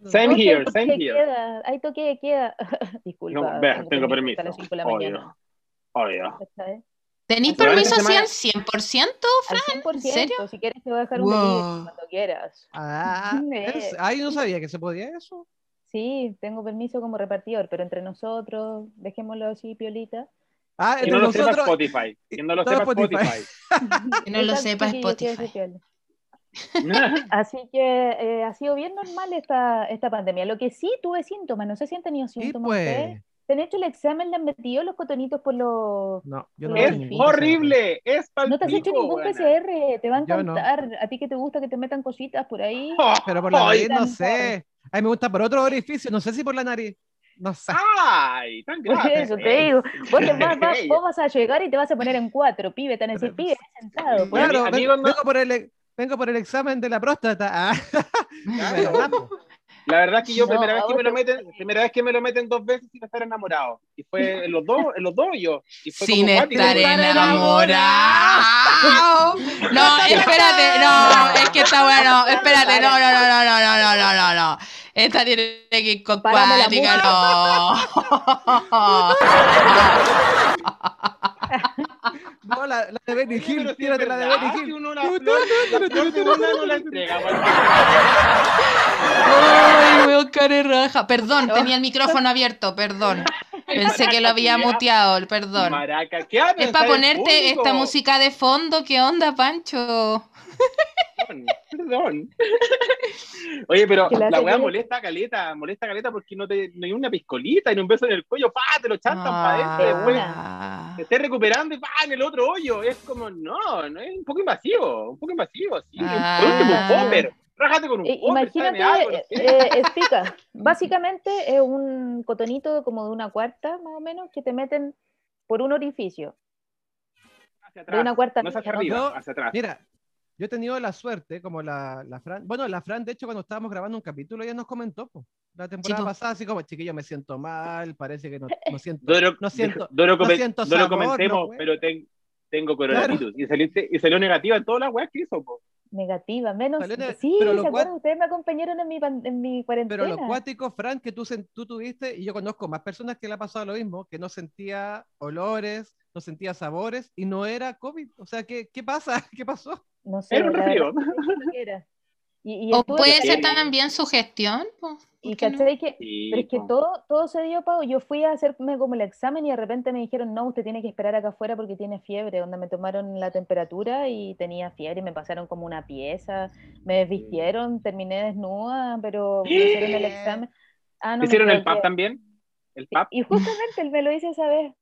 Same no, here, same here. queda, hay toque de queda. Disculpa, No, vea, tengo permiso. hasta las 5 de la Obvio. mañana. Obvio. ¿Tenéis permiso así al semana- 100%? Al Fran? 100%, ¿En serio? si quieres te voy a dejar un Wow. cuando quieras. Ah, es- ay, no sabía que se podía eso. Sí, tengo permiso como repartidor, pero entre nosotros, dejémoslo así, piolita. Ah, Que entre no lo sepa nosotros. Spotify. Que no lo sepa Spotify. Spotify. Que no lo sepa Spotify. Así que eh, ha sido bien normal esta, esta pandemia. Lo que sí tuve síntomas, no sé si han tenido síntomas pues. ustedes. ¿Te han hecho el examen? ¿Le han metido los cotonitos por los...? No, yo no Es horrible. Es No te has hecho palpico, ningún buena. PCR, te va a no. encantar. A ti que te gusta que te metan cositas por ahí. Oh, Pero por la nariz no sé. A mí me gusta por otro orificio, no sé si por la nariz. No sé. Ay, tan Por eso te digo, vos, te vas, vas- vos vas a llegar y te vas a poner en cuatro, pibe, te van a decir, pibe, sentado. pues. Claro, no- vengo, por el, vengo por el examen de la próstata. Ah, Claro. La verdad es que yo No, primera vez que me lo te meten, primera vez que me lo meten dos veces sin estar enamorado. Y fue en los dos, en los dos yo. Y fue Sin como estar enamorado. No, espérate, no, es que está bueno. Espérate, no, no, no, no, no, no, no, no, no, no. Esta tiene que ir con cuática, no. No, la, la de Benny Oye, Hill, si es tírate la de Benny Hill. uno la flor, la flor de una no la entrega. Ay, weón, cara raja. Perdón, tenía el micrófono abierto, perdón. Pensé que lo había muteado, perdón. Maraca, ¿qué? Es para ponerte esta música de fondo. ¿Qué onda, Pancho? Perdón, perdón. Oye, pero la la weá molesta a caleta, molesta a caleta porque no, te, no hay una piscolita, ni un beso en el cuello, pa, te lo chantan para adentro, después Ah. te estés recuperando y pa, en el otro hoyo. Es como, no, no es un poco invasivo, un poco invasivo, sí. Ah. Por último, un popper. Rájate con un Eh, popper, imagínate, algo, eh, explica. Básicamente es un cotonito como de una cuarta, más o menos, que te meten por un orificio. hacia de una cuarta no hacia arriba, ¿no? hacia atrás. Mira, yo he tenido la suerte, como la, la Fran. Bueno, la Fran, de hecho, cuando estábamos grabando un capítulo, ella nos comentó, po, la temporada po. pasada, así como, chiquillo, me siento mal, parece que no, no siento. Doro, no siento- no siento no lo sabor, comentemos, no, pero ten- tengo coronavirus. Y, saliste- y salió negativa en todas las weas que hizo, po. Negativa, menos. Salió Sí, pero ¿se lo acuerdan? cual- Ustedes me acompañaron en mi, en mi cuarentena. Pero lo cuático, Fran, que tú, tú tuviste, y yo conozco más personas que le ha pasado lo mismo, que no sentía olores, no sentía sabores, y no era COVID. O sea, ¿qué, qué pasa? ¿Qué pasó? No sé, Era un que era. Y, y O puede ser también su gestión. Y ¿Por qué no? cachai que Sí, Pero es que todo, todo se dio, Pau. Yo fui a hacerme como el examen y de repente me dijeron, no, usted tiene que esperar acá afuera porque tiene fiebre. Donde me tomaron la temperatura y tenía fiebre y me pasaron como una pieza. Me desvistieron, terminé desnuda, pero me hicieron el examen. Ah, no, ¿Hicieron el. PAP también? ¿El PAP? Y justamente él me lo hizo esa vez.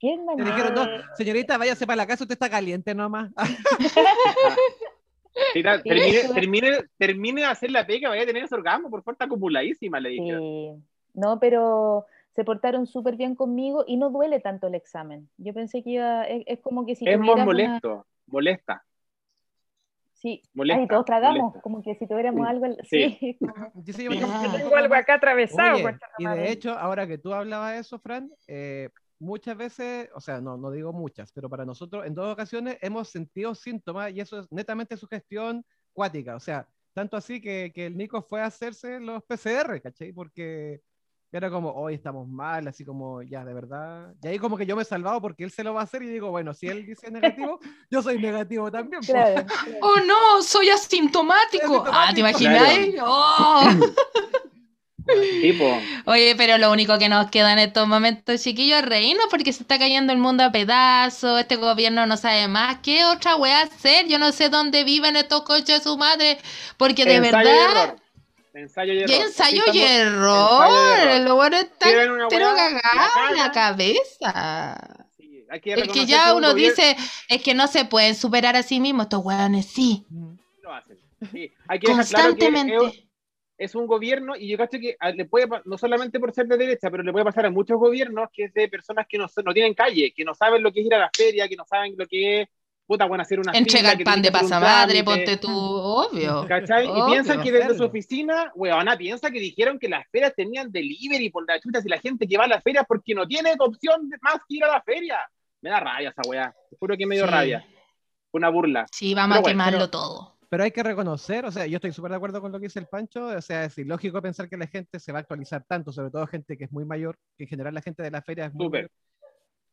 ¿Quién Le dijeron, no, de- señorita, váyase para la casa, usted está caliente nomás. Termine, termine, termine de hacer la pega, vaya a tener ese orgasmo por fuerza acumuladísima, le dije. Sí, no, pero se portaron súper bien conmigo y no duele tanto el examen. Yo pensé que iba, es, es como que si es una- molesto, molesta. Sí, Molesta, Ay, todos tragamos, molesta. como que si tuviéramos Sí, algo. al- sí. Yo sí, yo Ah. me- Tengo algo acá atravesado. Oye, y de hecho, ahora que tú hablabas de eso, Fran, eh, muchas veces, o sea, no, no digo muchas, pero para nosotros en dos ocasiones hemos sentido síntomas y eso es netamente sugestión cuática, o sea, tanto así que, que el Nico fue a hacerse los PCR, ¿cachai? Porque era como, hoy estamos mal, así como, ya, de verdad. Y ahí como que yo me he salvado porque él se lo va a hacer y digo, bueno, si él dice negativo, yo soy negativo también. po. Claro, claro. Oh no, soy asintomático. Ah, ¿te Asintomático. imagináis? Oh. Tipo, Oye, pero lo único que nos queda en estos momentos, chiquillos, es reírnos porque se está cayendo el mundo a pedazos, este gobierno no sabe más. ¿Qué otra wea hacer? Yo no sé dónde viven estos coches de su madre, porque de ensayo y verdad... error. Ensayo y Y error. ensayo Aquí y error. ensayo y error. Lo bueno está weá, la cagado en la cabeza. Sí, hay que Es que ya un uno gobierno- dice, es que no se pueden superar a sí mismos, estos weones sí. Lo hacen. Sí, hay que dejar claro que Constantemente. Es, un gobierno, y yo cacho que le puede, no solamente por ser de derecha, pero le puede pasar a muchos gobiernos que es de personas que no, no tienen calle, que no saben lo que es ir a la feria, que no saben lo que es, puta, bueno, hacer una Entregar fila, que pan de pasamadre, ponte tú, obvio. ¿Cachai? Y Obvio. piensan que desde su oficina, weona, piensa que dijeron que las ferias tenían delivery por la chucha, si la gente que va a las ferias porque no tiene opción de más que ir a la feria. Me da rabia esa weá, te juro que me dio Sí. rabia. Fue una burla. Sí, vamos Pero a bueno, quemarlo pero- todo. Pero hay que reconocer, o sea, yo estoy súper de acuerdo con lo que dice el Pancho, o sea, es ilógico pensar que la gente se va a actualizar tanto, sobre todo gente que es muy mayor, que en general la gente de la feria es muy Súper. mayor.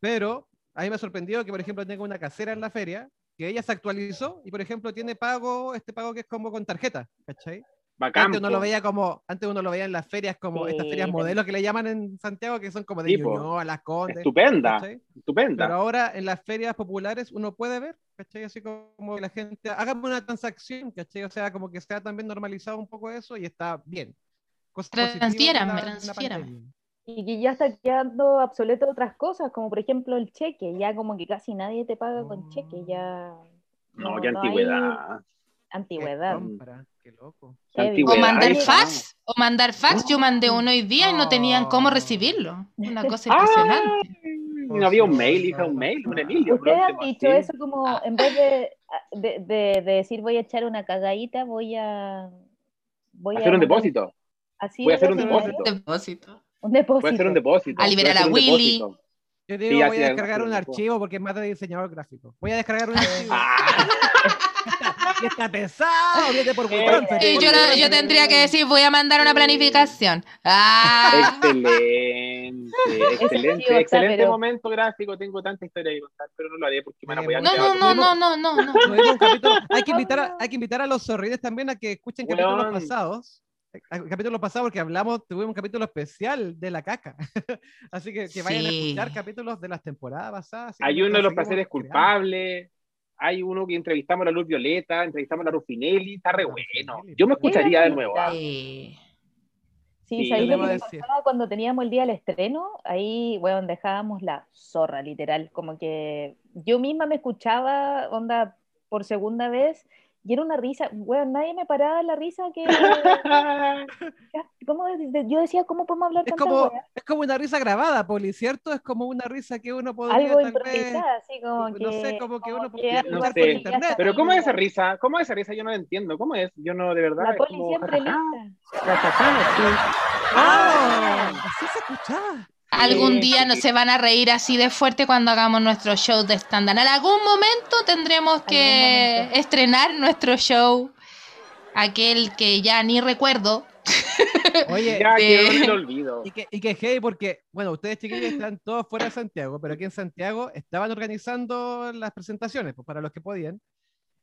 Pero a mí me ha sorprendido que, por ejemplo, tenga una casera en la feria, que ella se actualizó y, por ejemplo, tiene pago, este pago que es como con tarjeta, ¿cachai? Bacán. Antes uno lo veía como, antes uno lo veía en las ferias como estas ferias te- modelo que le llaman en Santiago, que son como de. Ñuñoa, Las Condes, Estupenda, ¿cachai? estupenda. Pero ahora en las ferias populares uno puede ver, ¿cachai? Así como que la gente, hágame una transacción, ¿cachai? O sea, como que sea también normalizado un poco eso y está bien. Transfiérame. pandemia. Y que ya está quedando obsoleto otras cosas, como por ejemplo el cheque, ya como que casi nadie te paga con cheque, ya... No, qué no hay antigüedad. Qué loco. O mandar fax, o mandar fax. Yo mandé uno hoy día y no tenían cómo recibirlo. Una cosa Ah, impresionante. No había un mail, hija, un mail, un Emilio. ¿Ustedes han dicho eso como en vez de, de, de- de decir voy a echar una cagadita, voy a... Voy Hacer un mandar- depósito. Así Voy a hacer un depósito. Depósito. Un depósito. Voy a hacer un depósito. A liberar a un Willy. depósito. Yo digo, voy a descargar un archivo porque es más de diseñador gráfico. Voy a descargar un archivo. Ah, Y está pesado, viene por Eh, WeTransfer. Y yo, tendría que decir, voy a mandar una planificación. Ah, excelente, excelente, excelente pero- momento gráfico. Tengo tanta historia que contar, pero no lo haré porque me van a Eh, apoyar. no, no, no, no, no, no, no. Hay, que invitar a, hay que invitar a los zorrines también a que escuchen capítulos Weón. pasados. A- Capítulos pasados porque hablamos, tuvimos un capítulo especial de la caca. Así que, que vayan a escuchar capítulos de las temporadas pasadas. Hay uno de los placeres culpables. Hay uno que entrevistamos a la Luz Violeta, entrevistamos a la Rufinelli. Está re La bueno. Yo me escucharía de nuevo. ah. Sí. Sí, Sí, ¿sabéis le lo que cuando teníamos el día del estreno? Ahí, weón, dejábamos la zorra, literal. Como que yo misma me escuchaba, onda, por segunda vez, y era una risa, weón, nadie me paraba la risa que... ¿Cómo yo decía, ¿cómo podemos hablar Es tanta como, es como una risa grabada, Poli, ¿cierto? Es como una risa que uno podría Algo tal vez... improvisada, así como no que... sé, como que uno podría escuchar así por internet. Pero ¿cómo es esa risa? ¿Cómo es esa risa? Yo no la entiendo. ¿Cómo es? Yo no, de verdad. La poli como, siempre lista. sí. ¡Ah! Así se escuchaba. Algún día no se van a reír así de fuerte cuando hagamos nuestro show de stand-up. En algún momento tendremos que momento. estrenar nuestro show, aquel que ya ni recuerdo. Oye, Ya de- quedó en el olvido. Y que, y que hey, porque, bueno, ustedes chiquillos están todos fuera de Santiago, pero aquí en Santiago estaban organizando las presentaciones, pues para los que podían.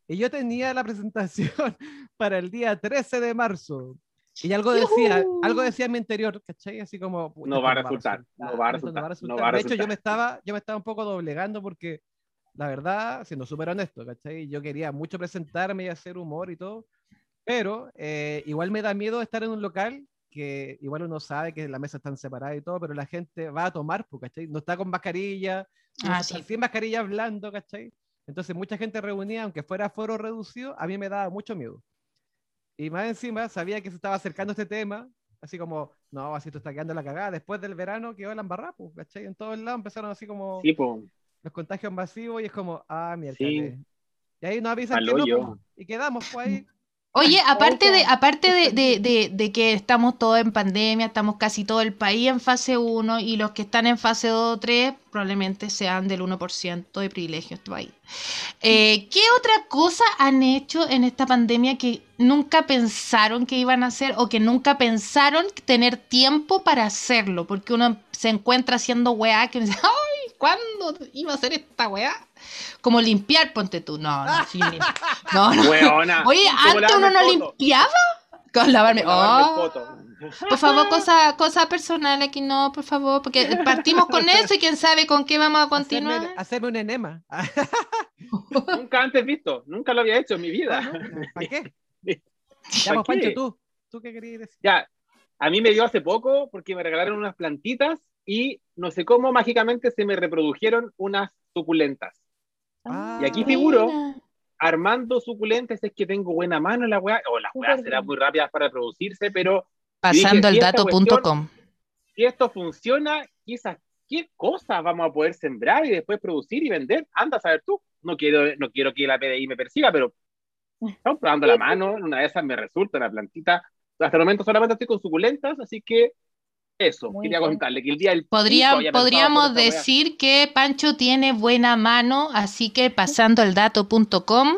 Y yo tenía la presentación para el día 13 de marzo. Y algo decía, ¡Yujú! algo decía en mi interior, ¿cachai? Así como... "Puta, No va a resultar, no va a resultar, no va a De hecho, yo resultar. me estaba, yo me estaba un poco doblegando porque, la verdad, siendo súper honesto, ¿cachai? Yo quería mucho presentarme y hacer humor y todo, pero eh, igual me da miedo estar en un local que igual uno sabe que las mesas están separadas y todo, pero la gente va a tomar, pues, ¿cachai? No está con mascarilla, Ah, sí. sin mascarilla hablando, ¿cachai? Entonces mucha gente reunida, aunque fuera foro reducido, a mí me daba mucho miedo. Y más encima sabía que se estaba acercando este tema, así como, no, así esto está quedando la cagada. Después del verano quedó la embarrada, pues, ¿cachai? En todos lados empezaron así como Sí, los contagios masivos y es como, ah, mierda. Sí. Y ahí nos avisan que no, y quedamos pues, ahí. Oye, aparte de, aparte de, de- de- de que estamos todos en pandemia, estamos casi todo el país en fase 1 y los que están en fase 2 o 3 probablemente sean del 1% de privilegio este país. Eh, ¿Qué otra cosa han hecho en esta pandemia que nunca pensaron que iban a hacer o que nunca pensaron tener tiempo para hacerlo? Porque uno se encuentra haciendo weá que uno dice, ¡ay! ¿Cuándo iba a hacer esta weá? Como limpiar, ponte tú. No, no, sí, no, no. Weona. Oye, antes uno no limpiaba con lavarme. Lavarme el Oh, poto. por favor, cosa, cosa personal aquí no, por favor, porque partimos con eso y quién sabe con qué vamos a continuar. Hacerme, hacerme un enema. Nunca antes visto, nunca lo había hecho en mi vida. ¿Para qué? ¿Pa' Ya, pues, Pancho, qué? tú. ¿Tú qué querías decir? Ya, a mí me dio hace poco porque me regalaron unas plantitas y no sé cómo mágicamente se me reprodujeron unas suculentas. Ah, Y aquí figuro- Mira. armando suculentes es que tengo buena mano en la weá, o las weas serán muy rápidas para producirse, pero dije, si esta Pasandoeldato.com. si esto funciona, quizás qué cosas vamos a poder sembrar y después producir y vender. Anda a saber tú. No quiero, no quiero que la PDI me persiga, pero estamos probando la mano. En una de esas me resulta una plantita. Hasta el momento solamente estoy con suculentas, así que eso. Muy quería bien. contarle que el día del Podría- podríamos decir que Pancho tiene buena mano, así que pasandoeldato.com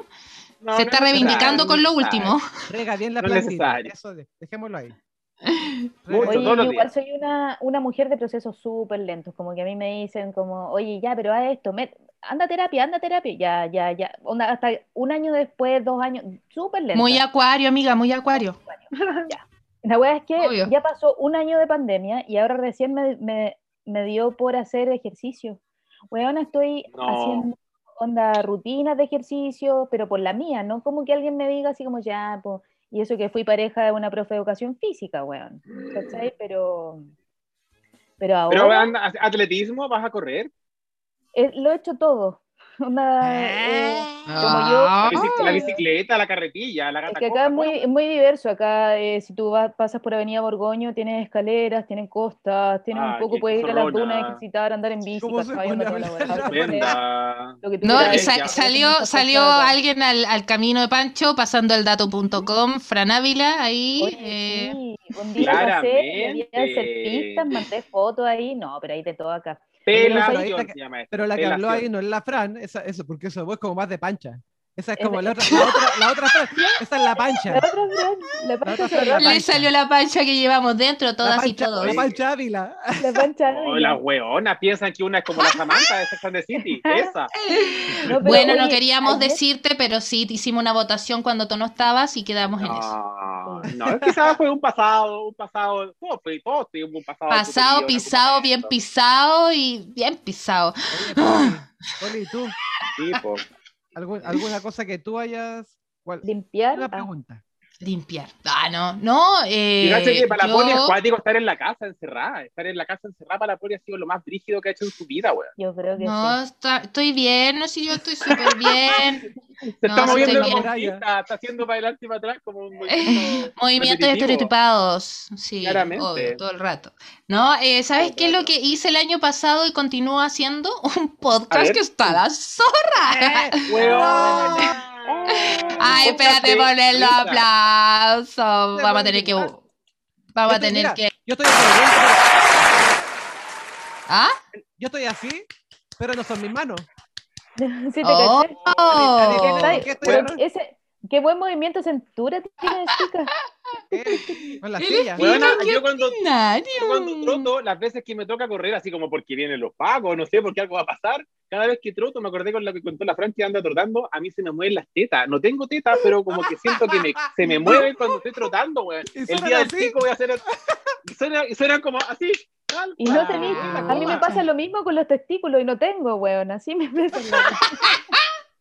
No, se no está es reivindicando con lo último. Rega bien la No es plantita. necesario. Eso, de- dejémoslo ahí. Mucho, Oye, yo igual soy una, una mujer de procesos súper lentos, como que a mí me dicen como, oye, ya, pero haz esto, met- anda a terapia, anda a terapia, ya, ya, ya, onda, hasta un año después, dos años, súper lento. Muy acuario, amiga, muy acuario. La verdad es que Obvio. ya pasó un año de pandemia y ahora recién me, me, me dio por hacer ejercicio. Weona, estoy No. haciendo onda rutinas de ejercicio, pero por la mía, no como que alguien me diga así como ya, po, y eso que fui pareja de una profe de educación física, weón. ¿Cachai? Pero, pero ahora Pero atletismo, vas a correr. eh, lo he hecho todo. Onda, eh, como yo, Ah. La bici- La bicicleta, la carretilla, la Es gata que acá es muy, es muy diverso. Acá, eh, si tú vas, pasas por Avenida Borgoño, tienes escaleras, tienes costas, tienes Ah, un poco, qué puedes ir a las dunas, ejercitar, andar en bici, No, salió, salió alguien al, al camino de Pancho, pasandoeldato.com, Fran Ávila, ahí. Oye, eh, sí, un día pasé, Claramente. me di a hacer pistas, mandé fotos ahí, no, pero hay de todo acá. Pero la- se llama esto, Pero la que habló ahí no es la Fran, esa, eso, porque eso es como más de pancha. Esa es como la otra, la otra, la otra Fran. Esa es la La pancha. otra la pancha otra se Fran, la llama- Le salió la pancha que llevamos dentro, La todas y pancha, todos. la pancha Ávila. la pancha Oh, Ávila. las hueonas piensan que una es como la Samantha de Sex and the City. Esa. No, pero, Bueno, no queríamos ayer- decirte, pero sí te hicimos una votación cuando tú no estabas y quedamos en eso. No, no, es que quizás fue un pasado, un pasado, todo fue, todo tuvimos un pasado. Pasado, pisado, bien pisado y bien pisado. Poli, ¿tú? Sí, po. ¿Algún- ¿Alguna cosa que tú hayas...? cuál- limpiar. Una ah, pregunta. Limpiar. Ah, no, no. Eh, Fíjate que para la yo- poli es cuático estar en la casa encerrada. Estar en la casa encerrada para la poli ha sido lo más brígido que ha hecho en su vida, weón. yo creo que No, sí. está- estoy bien, no sé, yo estoy súper bien. Se No, está moviendo como bien. está, está haciendo para adelante y para atrás como un movimiento Movimientos estereotipados, sí, Claramente. obvio, todo el rato. No, eh, ¿sabes qué es lo que hice el año pasado y continúo haciendo? Un podcast que está la zorra. ¡Weón! Ay, espérate, Podcast de poner los risa. aplausos. Vamos a tener que. Vamos a tener que. Yo estoy así, ¿Ah? yo estoy así, pero no son mis manos. Sí, te Oh. caché. ¿Por qué buen movimiento de cintura tienes, chica. ¿Qué? Con la silla. qué yo cuando, yo cuando troto, las veces que me toca correr, así como porque vienen los pagos, no sé, porque algo va a pasar, cada vez que troto, me acordé con lo que contó la Fran que anda trotando, a mí se me mueven las tetas. No tengo tetas, pero como que siento que me, se me mueven cuando estoy trotando, weón. ¿Y El día del pico voy a hacer... Suena, y suenan como así. Y no tenés, Ah, a mí me pasa lo mismo con los testículos y no tengo, weón, así me pasa.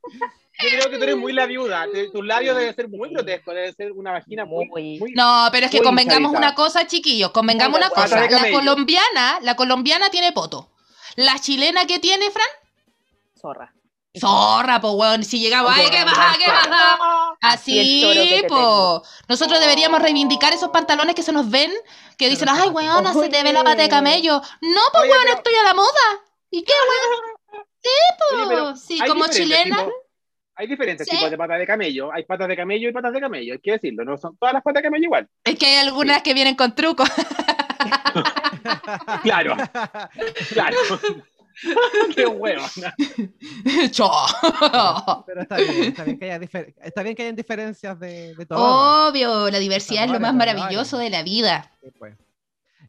Yo creo que tú eres muy la viuda. Tus labios deben ser muy grotescos, debe ser una vagina muy... Muy. No, pero es que convengamos una cosa, chiquillos, convengamos una cosa. La colombiana, la colombiana tiene poto. La chilena que tiene, Fran, Zorra. zorra, po, weón. Si llegamos, ay, ¿qué pasa? ¿Qué pasa? Así po. Nosotros deberíamos reivindicar esos pantalones que se nos ven, que dicen, ay, weón, se te ve la pata de camello. No, pues, Oye, weón, estoy a la moda. ¿Y qué, weón? Oye, pero Sí, como chilena. Hay diferentes Sí. tipos de patas de camello. Hay patas de camello y patas de camello, hay que decirlo. No son todas las patas de camello igual. Es que hay algunas que vienen con trucos. Claro, claro. Qué huevo. Chao. Pero está bien, está bien que haya, difer- está bien que hayan diferencias de, de todo. Obvio, la diversidad es lo más maravilloso de la vida. Sí, pues.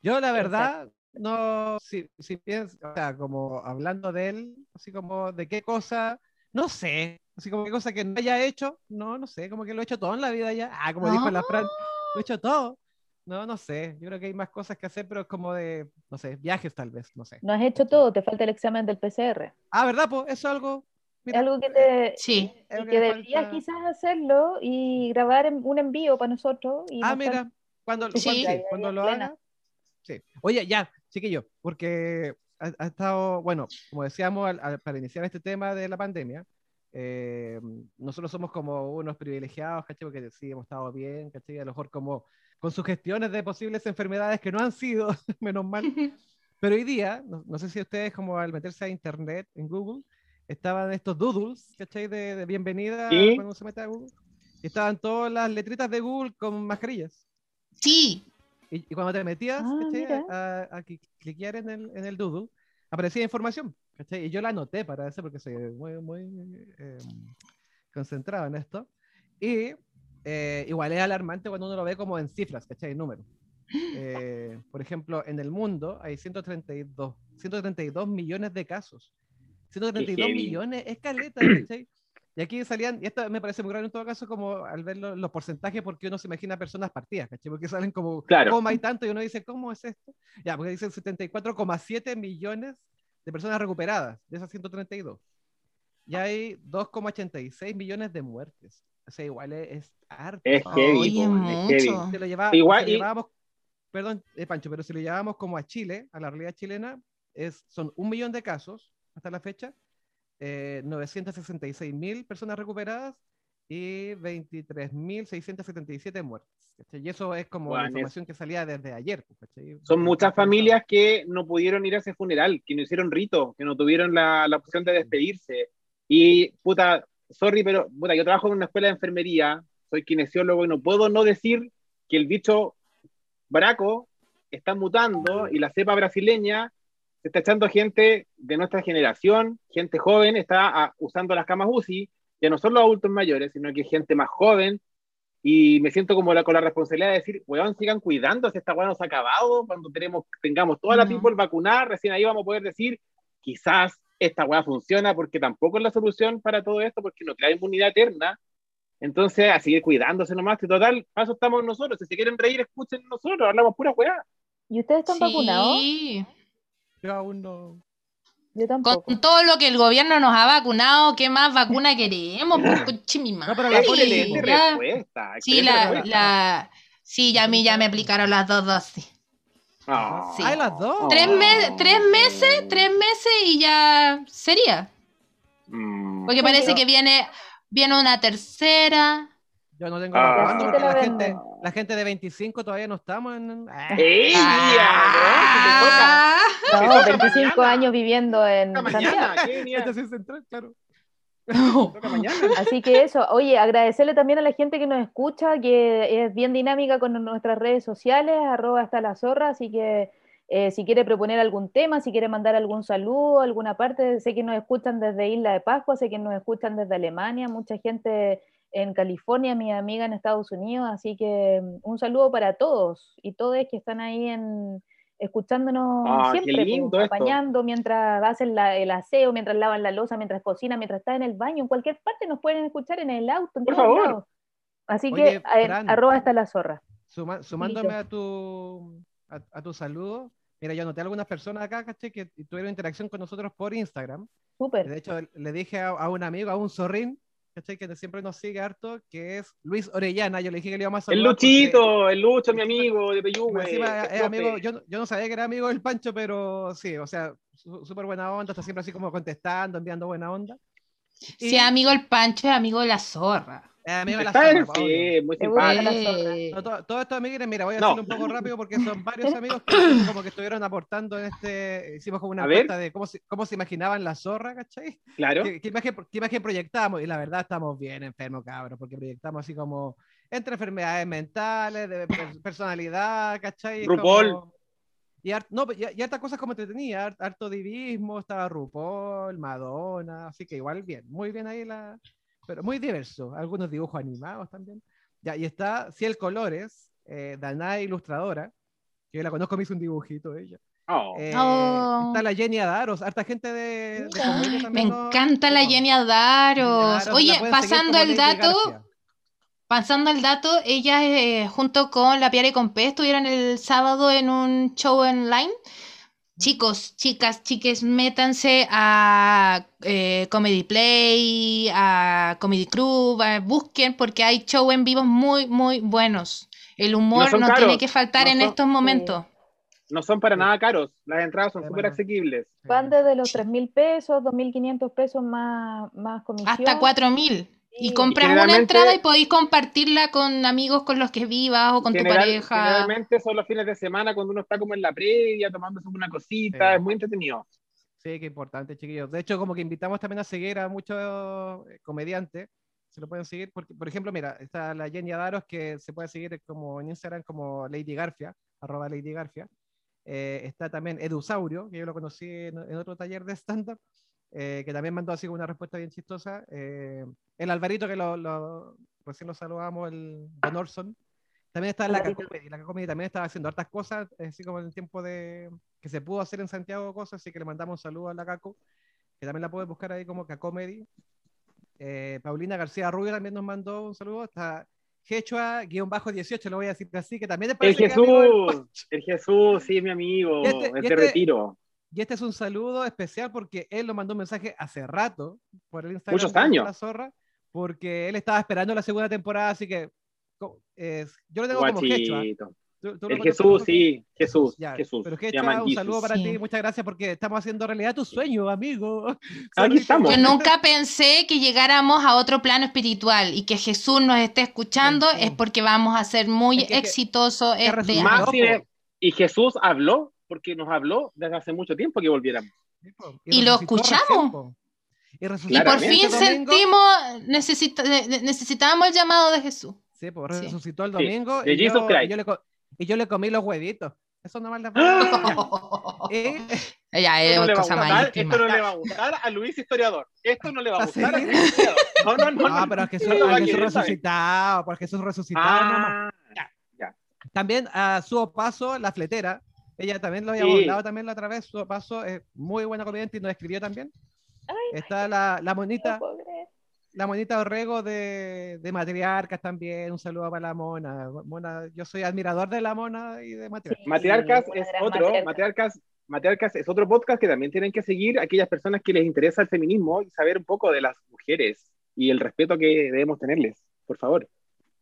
Yo la verdad, no, si, si pienso, o sea, como hablando de él, así como de qué cosa, no sé, así como qué cosa que no haya hecho, no, no sé, como que lo he hecho todo en la vida ya, ah, como dijo la Fran, lo he hecho todo, no, no sé, yo creo que hay más cosas que hacer, pero es como de, no sé, viajes tal vez, no sé. No has hecho todo, te falta el examen del PCR. Ah, ¿verdad? Pues eso es algo, mira, Algo que te Sí. y que me deberías falta. quizás hacerlo y grabar un envío para nosotros. Y Ah, mostrar- mira, cuando, Sí. cuando, sí, cuando lo plena. haga. Sí. Oye, ya, chiquillo, porque ha, ha estado, bueno, como decíamos al- al- para iniciar este tema de la pandemia, eh, nosotros somos como unos privilegiados, ¿cachai? Porque sí, hemos estado bien, ¿cachai? A lo mejor como con sugestiones de posibles enfermedades que no han sido, menos mal. Pero hoy día, no, sé si ustedes como al meterse a internet en Google, estaban estos doodles, ¿cachai? De, de bienvenida cuando se mete a Google. Y estaban todas las letritas de Google con mascarillas. Sí. Y, cuando te metías ah, a, cliquear en el, en el doodle, aparecía información. ¿Cachai? Y yo la anoté para eso porque soy muy, muy em, concentrado en esto. Y eh, igual es alarmante cuando uno lo ve como en cifras, ¿cachai? En números. Eh, por ejemplo, en el mundo hay 132, 132 millones de casos. 132 millones es caleta, ¿cachai? Y aquí salían, y esto me parece muy raro en todo caso, como al ver los, porcentajes, porque uno se imagina personas partidas, ¿cachai? Porque salen como claro. coma y tanto, y uno dice, ¿cómo es esto? Ya, porque dicen 74,7 millones de personas recuperadas, de esas 132. Y hay 2,86 millones de muertes. O sea, igual es, harto. Es heavy, es lo, igual, llevábamos, perdón, eh, Pancho, pero si lo llevábamos como a Chile, a la realidad chilena, es, son un millón de casos hasta la fecha, eh, 966 mil personas recuperadas y 23.677 muertes. Y eso es como la información que salía desde ayer. Pues, Son muchas familias que no pudieron ir a ese funeral, que no hicieron rito, que no tuvieron la, la opción de despedirse. Y, puta, sorry, pero puta, yo trabajo en una escuela de enfermería, soy kinesiólogo y no puedo no decir que el bicho braco está mutando y la cepa brasileña se está echando gente de nuestra generación, gente joven, está ah, usando las camas UCI, ya no son los adultos mayores, sino que gente más joven, y me siento como la, con la responsabilidad de decir, weón, sigan cuidando, si esta weá no se ha acabado, cuando tenemos, tengamos toda la tiempo el vacunar, recién ahí vamos a poder decir, quizás esta weá funciona, porque tampoco es la solución para todo esto, porque no crea inmunidad eterna. Entonces, a seguir cuidándose nomás, y total, paso estamos nosotros. Si se quieren reír, escuchen nosotros, hablamos pura weá. ¿Y ustedes están vacunados? Yo aún no. Con todo lo que el gobierno nos ha vacunado, ¿qué más vacuna queremos? no, pero la respuesta. Sí, la, la, sí, ya a mí ya me aplicaron las dos dosis. Ah, sí. las dos. Tres, tres meses, tres meses y ya sería. Mm. Porque parece que viene, viene una tercera. Yo no tengo ah. porque la gente, la gente de 25 todavía no estamos en. ¡Ey, ah. No, 25 años viviendo en Santiago. claro. Así que eso, oye, agradecerle también a la gente que nos escucha, que es bien dinámica con nuestras redes sociales, arroba hasta la zorra, así que eh, si quiere proponer algún tema, si quiere mandar algún saludo, alguna parte, sé que nos escuchan desde Isla de Pascua, sé que nos escuchan desde Alemania, mucha gente en California, mi amiga en Estados Unidos, así que mm, un saludo para todos y todos que están ahí en, escuchándonos ah, siempre, pues, acompañando mientras hacen el aseo, mientras lavan la losa, mientras cocinan, mientras están en el baño, en cualquier parte nos pueden escuchar en el auto, en Por favor. Así que arroba está la zorra. sumándome a tu, a, tu saludo, mira, yo anoté a algunas personas acá, caché, que tuvieron interacción con nosotros por Instagram. Súper. De hecho, le dije a, a un amigo, a un zorrín, que siempre nos sigue harto, que es Luis Orellana. Yo le dije que le iba a El Luchito, el Lucho, mi amigo de amigo, yo, yo, no sabía que era amigo del Pancho, pero sí, o sea, súper buena onda, está siempre así como contestando, enviando buena onda. Sí, amigo el Pancho es amigo de la zorra. Eh, amigo de la zorra, sí, muy simpático. todos estos amigos, mira, voy a hacerlo un poco rápido porque son varios amigos que como que estuvieron aportando en este, hicimos como una encuesta de cómo se, cómo se imaginaban la zorra, ¿cachai? Claro. ¿Qué, imagen, ¿Qué, imagen, proyectamos? Y la verdad estamos bien enfermos, cabrón, porque proyectamos así como entre enfermedades mentales, de personalidad, ¿cachai? RuPaul. Y, no, y, y hartas cosas como te tenía, harto divismo, estaba RuPaul, Madonna, así que igual bien, muy bien ahí la pero muy diverso. Algunos dibujos animados también. Ya, y está Ciel Colores, eh, Danae Ilustradora, que yo la conozco, me hizo un dibujito ella. Oh. Eh, oh. Está la Jenny Adaros, harta gente de, Me encanta la Jenny Adaros. Oye, pasando el dato, pasando el dato, ella eh, junto con la Piara y con P estuvieron el sábado en un show online Chicos, chicas, chiques, métanse a eh, Comedy Play, a Comedy Club, busquen porque hay shows en vivo muy, muy buenos. El humor no, tiene que faltar en estos momentos. no son para nada caros. Las entradas son súper asequibles. Van desde los 3 mil pesos, 2.500 pesos más, más comisión. Hasta 4000. Y compras Y una entrada y podéis compartirla con amigos con los que vivas o con tu pareja. Generalmente son los fines de semana cuando uno está como en la previa, tomándose una cosita, Sí. es muy entretenido. Sí, qué importante, chiquillos. De hecho, como que invitamos también a seguir a muchos eh, comediantes. Se lo pueden seguir, porque, por ejemplo, mira, está la Jenny Adaros, que se puede seguir como en Instagram como Lady Garfia, arroba Lady Garfia. Eh, está también Edusaurio, que yo lo conocí en, en otro taller de stand-up, eh, que también mandó así una respuesta bien chistosa. Eh, el Alvarito, que lo, lo- recién lo saludamos, el Don Orson. También está la Alvarito. Cacomedy. La Cacomedy también estaba haciendo hartas cosas, así como en el tiempo de que se pudo hacer en Santiago cosas, así que le mandamos un saludo a la Caco, que también la puedes buscar ahí como Cacomedy. Eh, Paulina García Rubio también nos mandó un saludo. Está Quechua-18, lo voy a decir así, que también es El es Jesús, el Jesús, sí, mi amigo, Y este- este este- retiro. Y este es un saludo especial porque él nos mandó un mensaje hace rato por el Instagram Muchos de años. La Zorra, porque él estaba esperando la segunda temporada, así que es- yo lo tengo como Quechua. Guachito. ¿Tú- tú El Jesús, sí, Jesús, Ya, Jesús. Pero Quechua, un saludo Jesus. para Sí. ti, muchas gracias porque estamos haciendo realidad tu sueño, amigo. Aquí estamos. Yo nunca pensé que llegáramos a otro plano espiritual y que Jesús nos esté escuchando Sí. es porque vamos a ser muy Es que- exitosos que este año. Y Jesús habló, porque nos habló desde hace mucho tiempo que volviéramos. Po. Y lo escuchamos. recién, Y, Y resucitó por Claramente. fin este domingo. sentimos, necesita- ne- ne- necesitábamos el llamado de Jesús. Sí, pues Sí. resucitó el Sí, domingo. de y, yo, y yo le y yo le comí los huevitos. Eso nomás le Eh, ya, es Esto no, le va a cosa gustar, más esto no le va a gustar a Luis Historiador. Esto no le va a ¿Ah, gustar a sí? Luis Historiador. No, no, no. no, no. pero es Jesús, No a a Jesús resucitado, por Jesús resucitado. Ah, También a su paso, la fletera. Ella también lo habíamos Sí. hablado también la otra vez. Su paso es muy buena comediante y nos escribió también. Ay, Está la, la monita, la monita Orrego de, de Matriarcas también. Un saludo para la mona. Mona. Yo soy admirador de la mona y de Matriarcas. Sí, Matriarcas es otro, matriarca. Matriarcas, Matriarcas es otro podcast que también tienen que seguir aquellas personas que les interesa el feminismo y saber un poco de las mujeres y el respeto que debemos tenerles, por favor.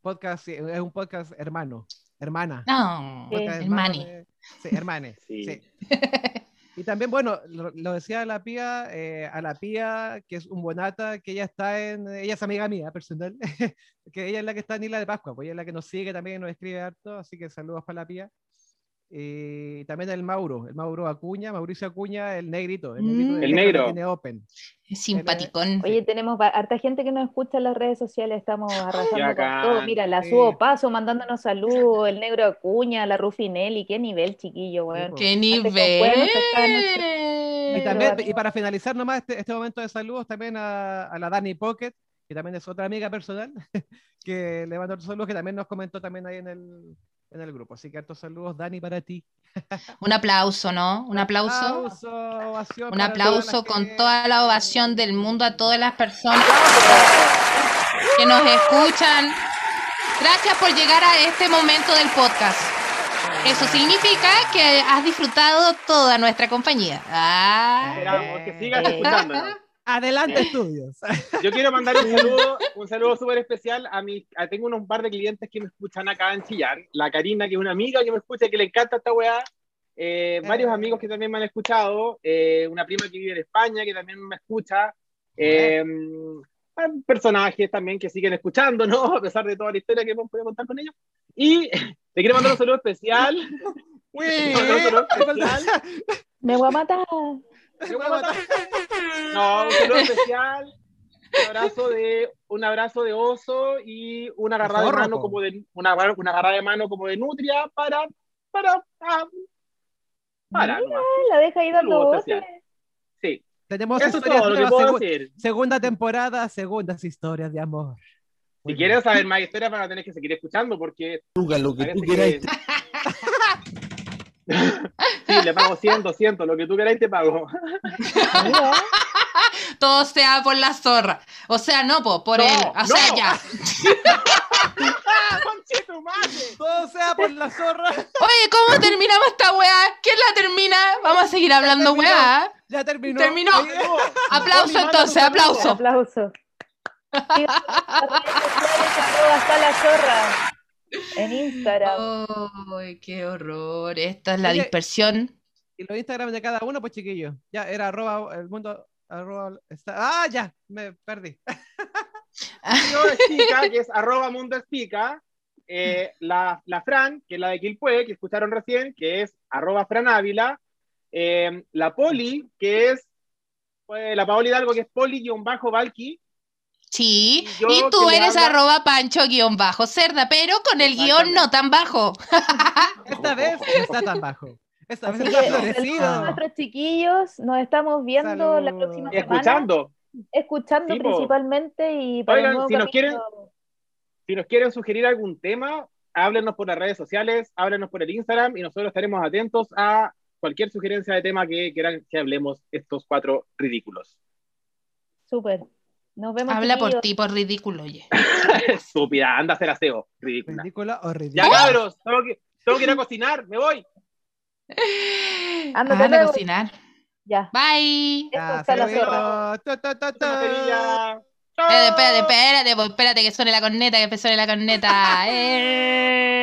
Podcast, es un podcast hermano, hermana. No, Podcast hermano de- Sí, hermane. Sí. sí. Y también, bueno, lo, lo decía la Pía, eh, a la Pía, que es un bonata, que ella está en, ella es amiga mía personal, que ella es la que está en Isla de Pascua, pues ella es la que nos sigue también, nos escribe harto, así que saludos para la Pía. Y también el Mauro, el Mauro Acuña, Mauricio Acuña, el negrito, el, negrito Mm. de El Déjame negro. Tiene Open. Simpaticón. Oye, tenemos harta gente que nos escucha en las redes sociales, estamos arrasando con todo. Mira, la Sí. subo paso mandándonos saludos, el negro Acuña, la Rufinelli, qué nivel, chiquillo, weón. ¡Qué en Y, también, para finalizar nomás este, este momento de saludos, también a, a la Dani Pocket, que también es otra amiga personal, que le otros saludos, que también nos comentó también ahí en el, en el grupo. Así que hartos saludos, Dani, para ti. Un aplauso, ¿no? Un aplauso. Aplauso, ovación Un aplauso todas las con que- toda la ovación del mundo a todas las personas que nos escuchan. Gracias por llegar a este momento del podcast. Eso significa que has disfrutado toda nuestra compañía. Ah. Esperamos que sigas Eh. escuchándonos. Adelante, estudios. Yo quiero mandar un saludo, un saludo súper especial a mi, a- tengo unos par de clientes que me escuchan acá en Chillar, la Karina, que es una amiga que me escucha, que le encanta esta weá, eh, varios Eh. amigos que también me han escuchado, eh, una prima que vive en España que también me escucha, eh, personajes también que siguen escuchando, ¿no? A pesar de toda la historia que hemos podido contar con ellos. Y le quiero mandar un saludo especial. Uy, Un saludo especial. Me voy a matar. Me voy a matar. No, un saludo especial. Un abrazo de, un abrazo de oso y una agarrada de mano como de una, una agarrada de mano como de nutria para para ah, para Mira, la deja ahí dando especial. Sí, Tenemos eso todo lo que nuevas, puedo segu- decir. segunda temporada, segundas historias de amor. Si quieres saber más historias van a tener que seguir escuchando porque Luca, lo que tú quieras. que... Sí, le pago 100, 200, lo que tú queráis te pago. Todo sea por la zorra. O sea, no, po, por No, él. O sea, no. ya. Todo sea por la zorra. Oye, ¿cómo terminamos esta weá? ¿Quién la termina? Vamos a seguir hablando terminó. weá. Ya terminó. Terminó. Aplauso entonces, aplauso. aplauso. Hasta la zorra. En Instagram. ¡Ay, qué horror! Esta es la dispersión. Y los Instagram de cada uno, pues chiquillos. Ya, era arroba el mundo. Arroba, está- ah, ya, me perdí. Yo explica, que es arroba mundo explica. Eh, la, la Fran, que es la de Quilpue, que escucharon recién, que es arroba Fran Ávila. Eh, la Poli, que es pues, la Paola Hidalgo, que es Poli-Valky. Sí, Yo y tú eres habla- arroba pancho guion bajo cerda, pero con el guion no tan bajo. Esta vez no está tan bajo. Esta vez está florecido. nuestros chiquillos. Nos estamos viendo la próxima semana. escuchando. Escuchando Sí, principalmente y para Oigan, si nos capítulo- Si nos quieren sugerir algún tema, háblenos por las redes sociales, háblenos por el Instagram y nosotros estaremos atentos a cualquier sugerencia de tema que quieran que hablemos estos cuatro ridículos. Súper. Nos vemos. Habla por ti, por ridículo, oye. Estúpida, anda a hacer aseo. Ridícula. Ridículo o Ya, ridículo. cabros, tengo que, tengo que ir a cocinar, me voy. Anda a cocinar. Ya. Bye. Ya, está la zorra. Mascarilla. Espérate, espérate, espérate, espérate que suene la corneta, que suene la corneta. ¡Eh!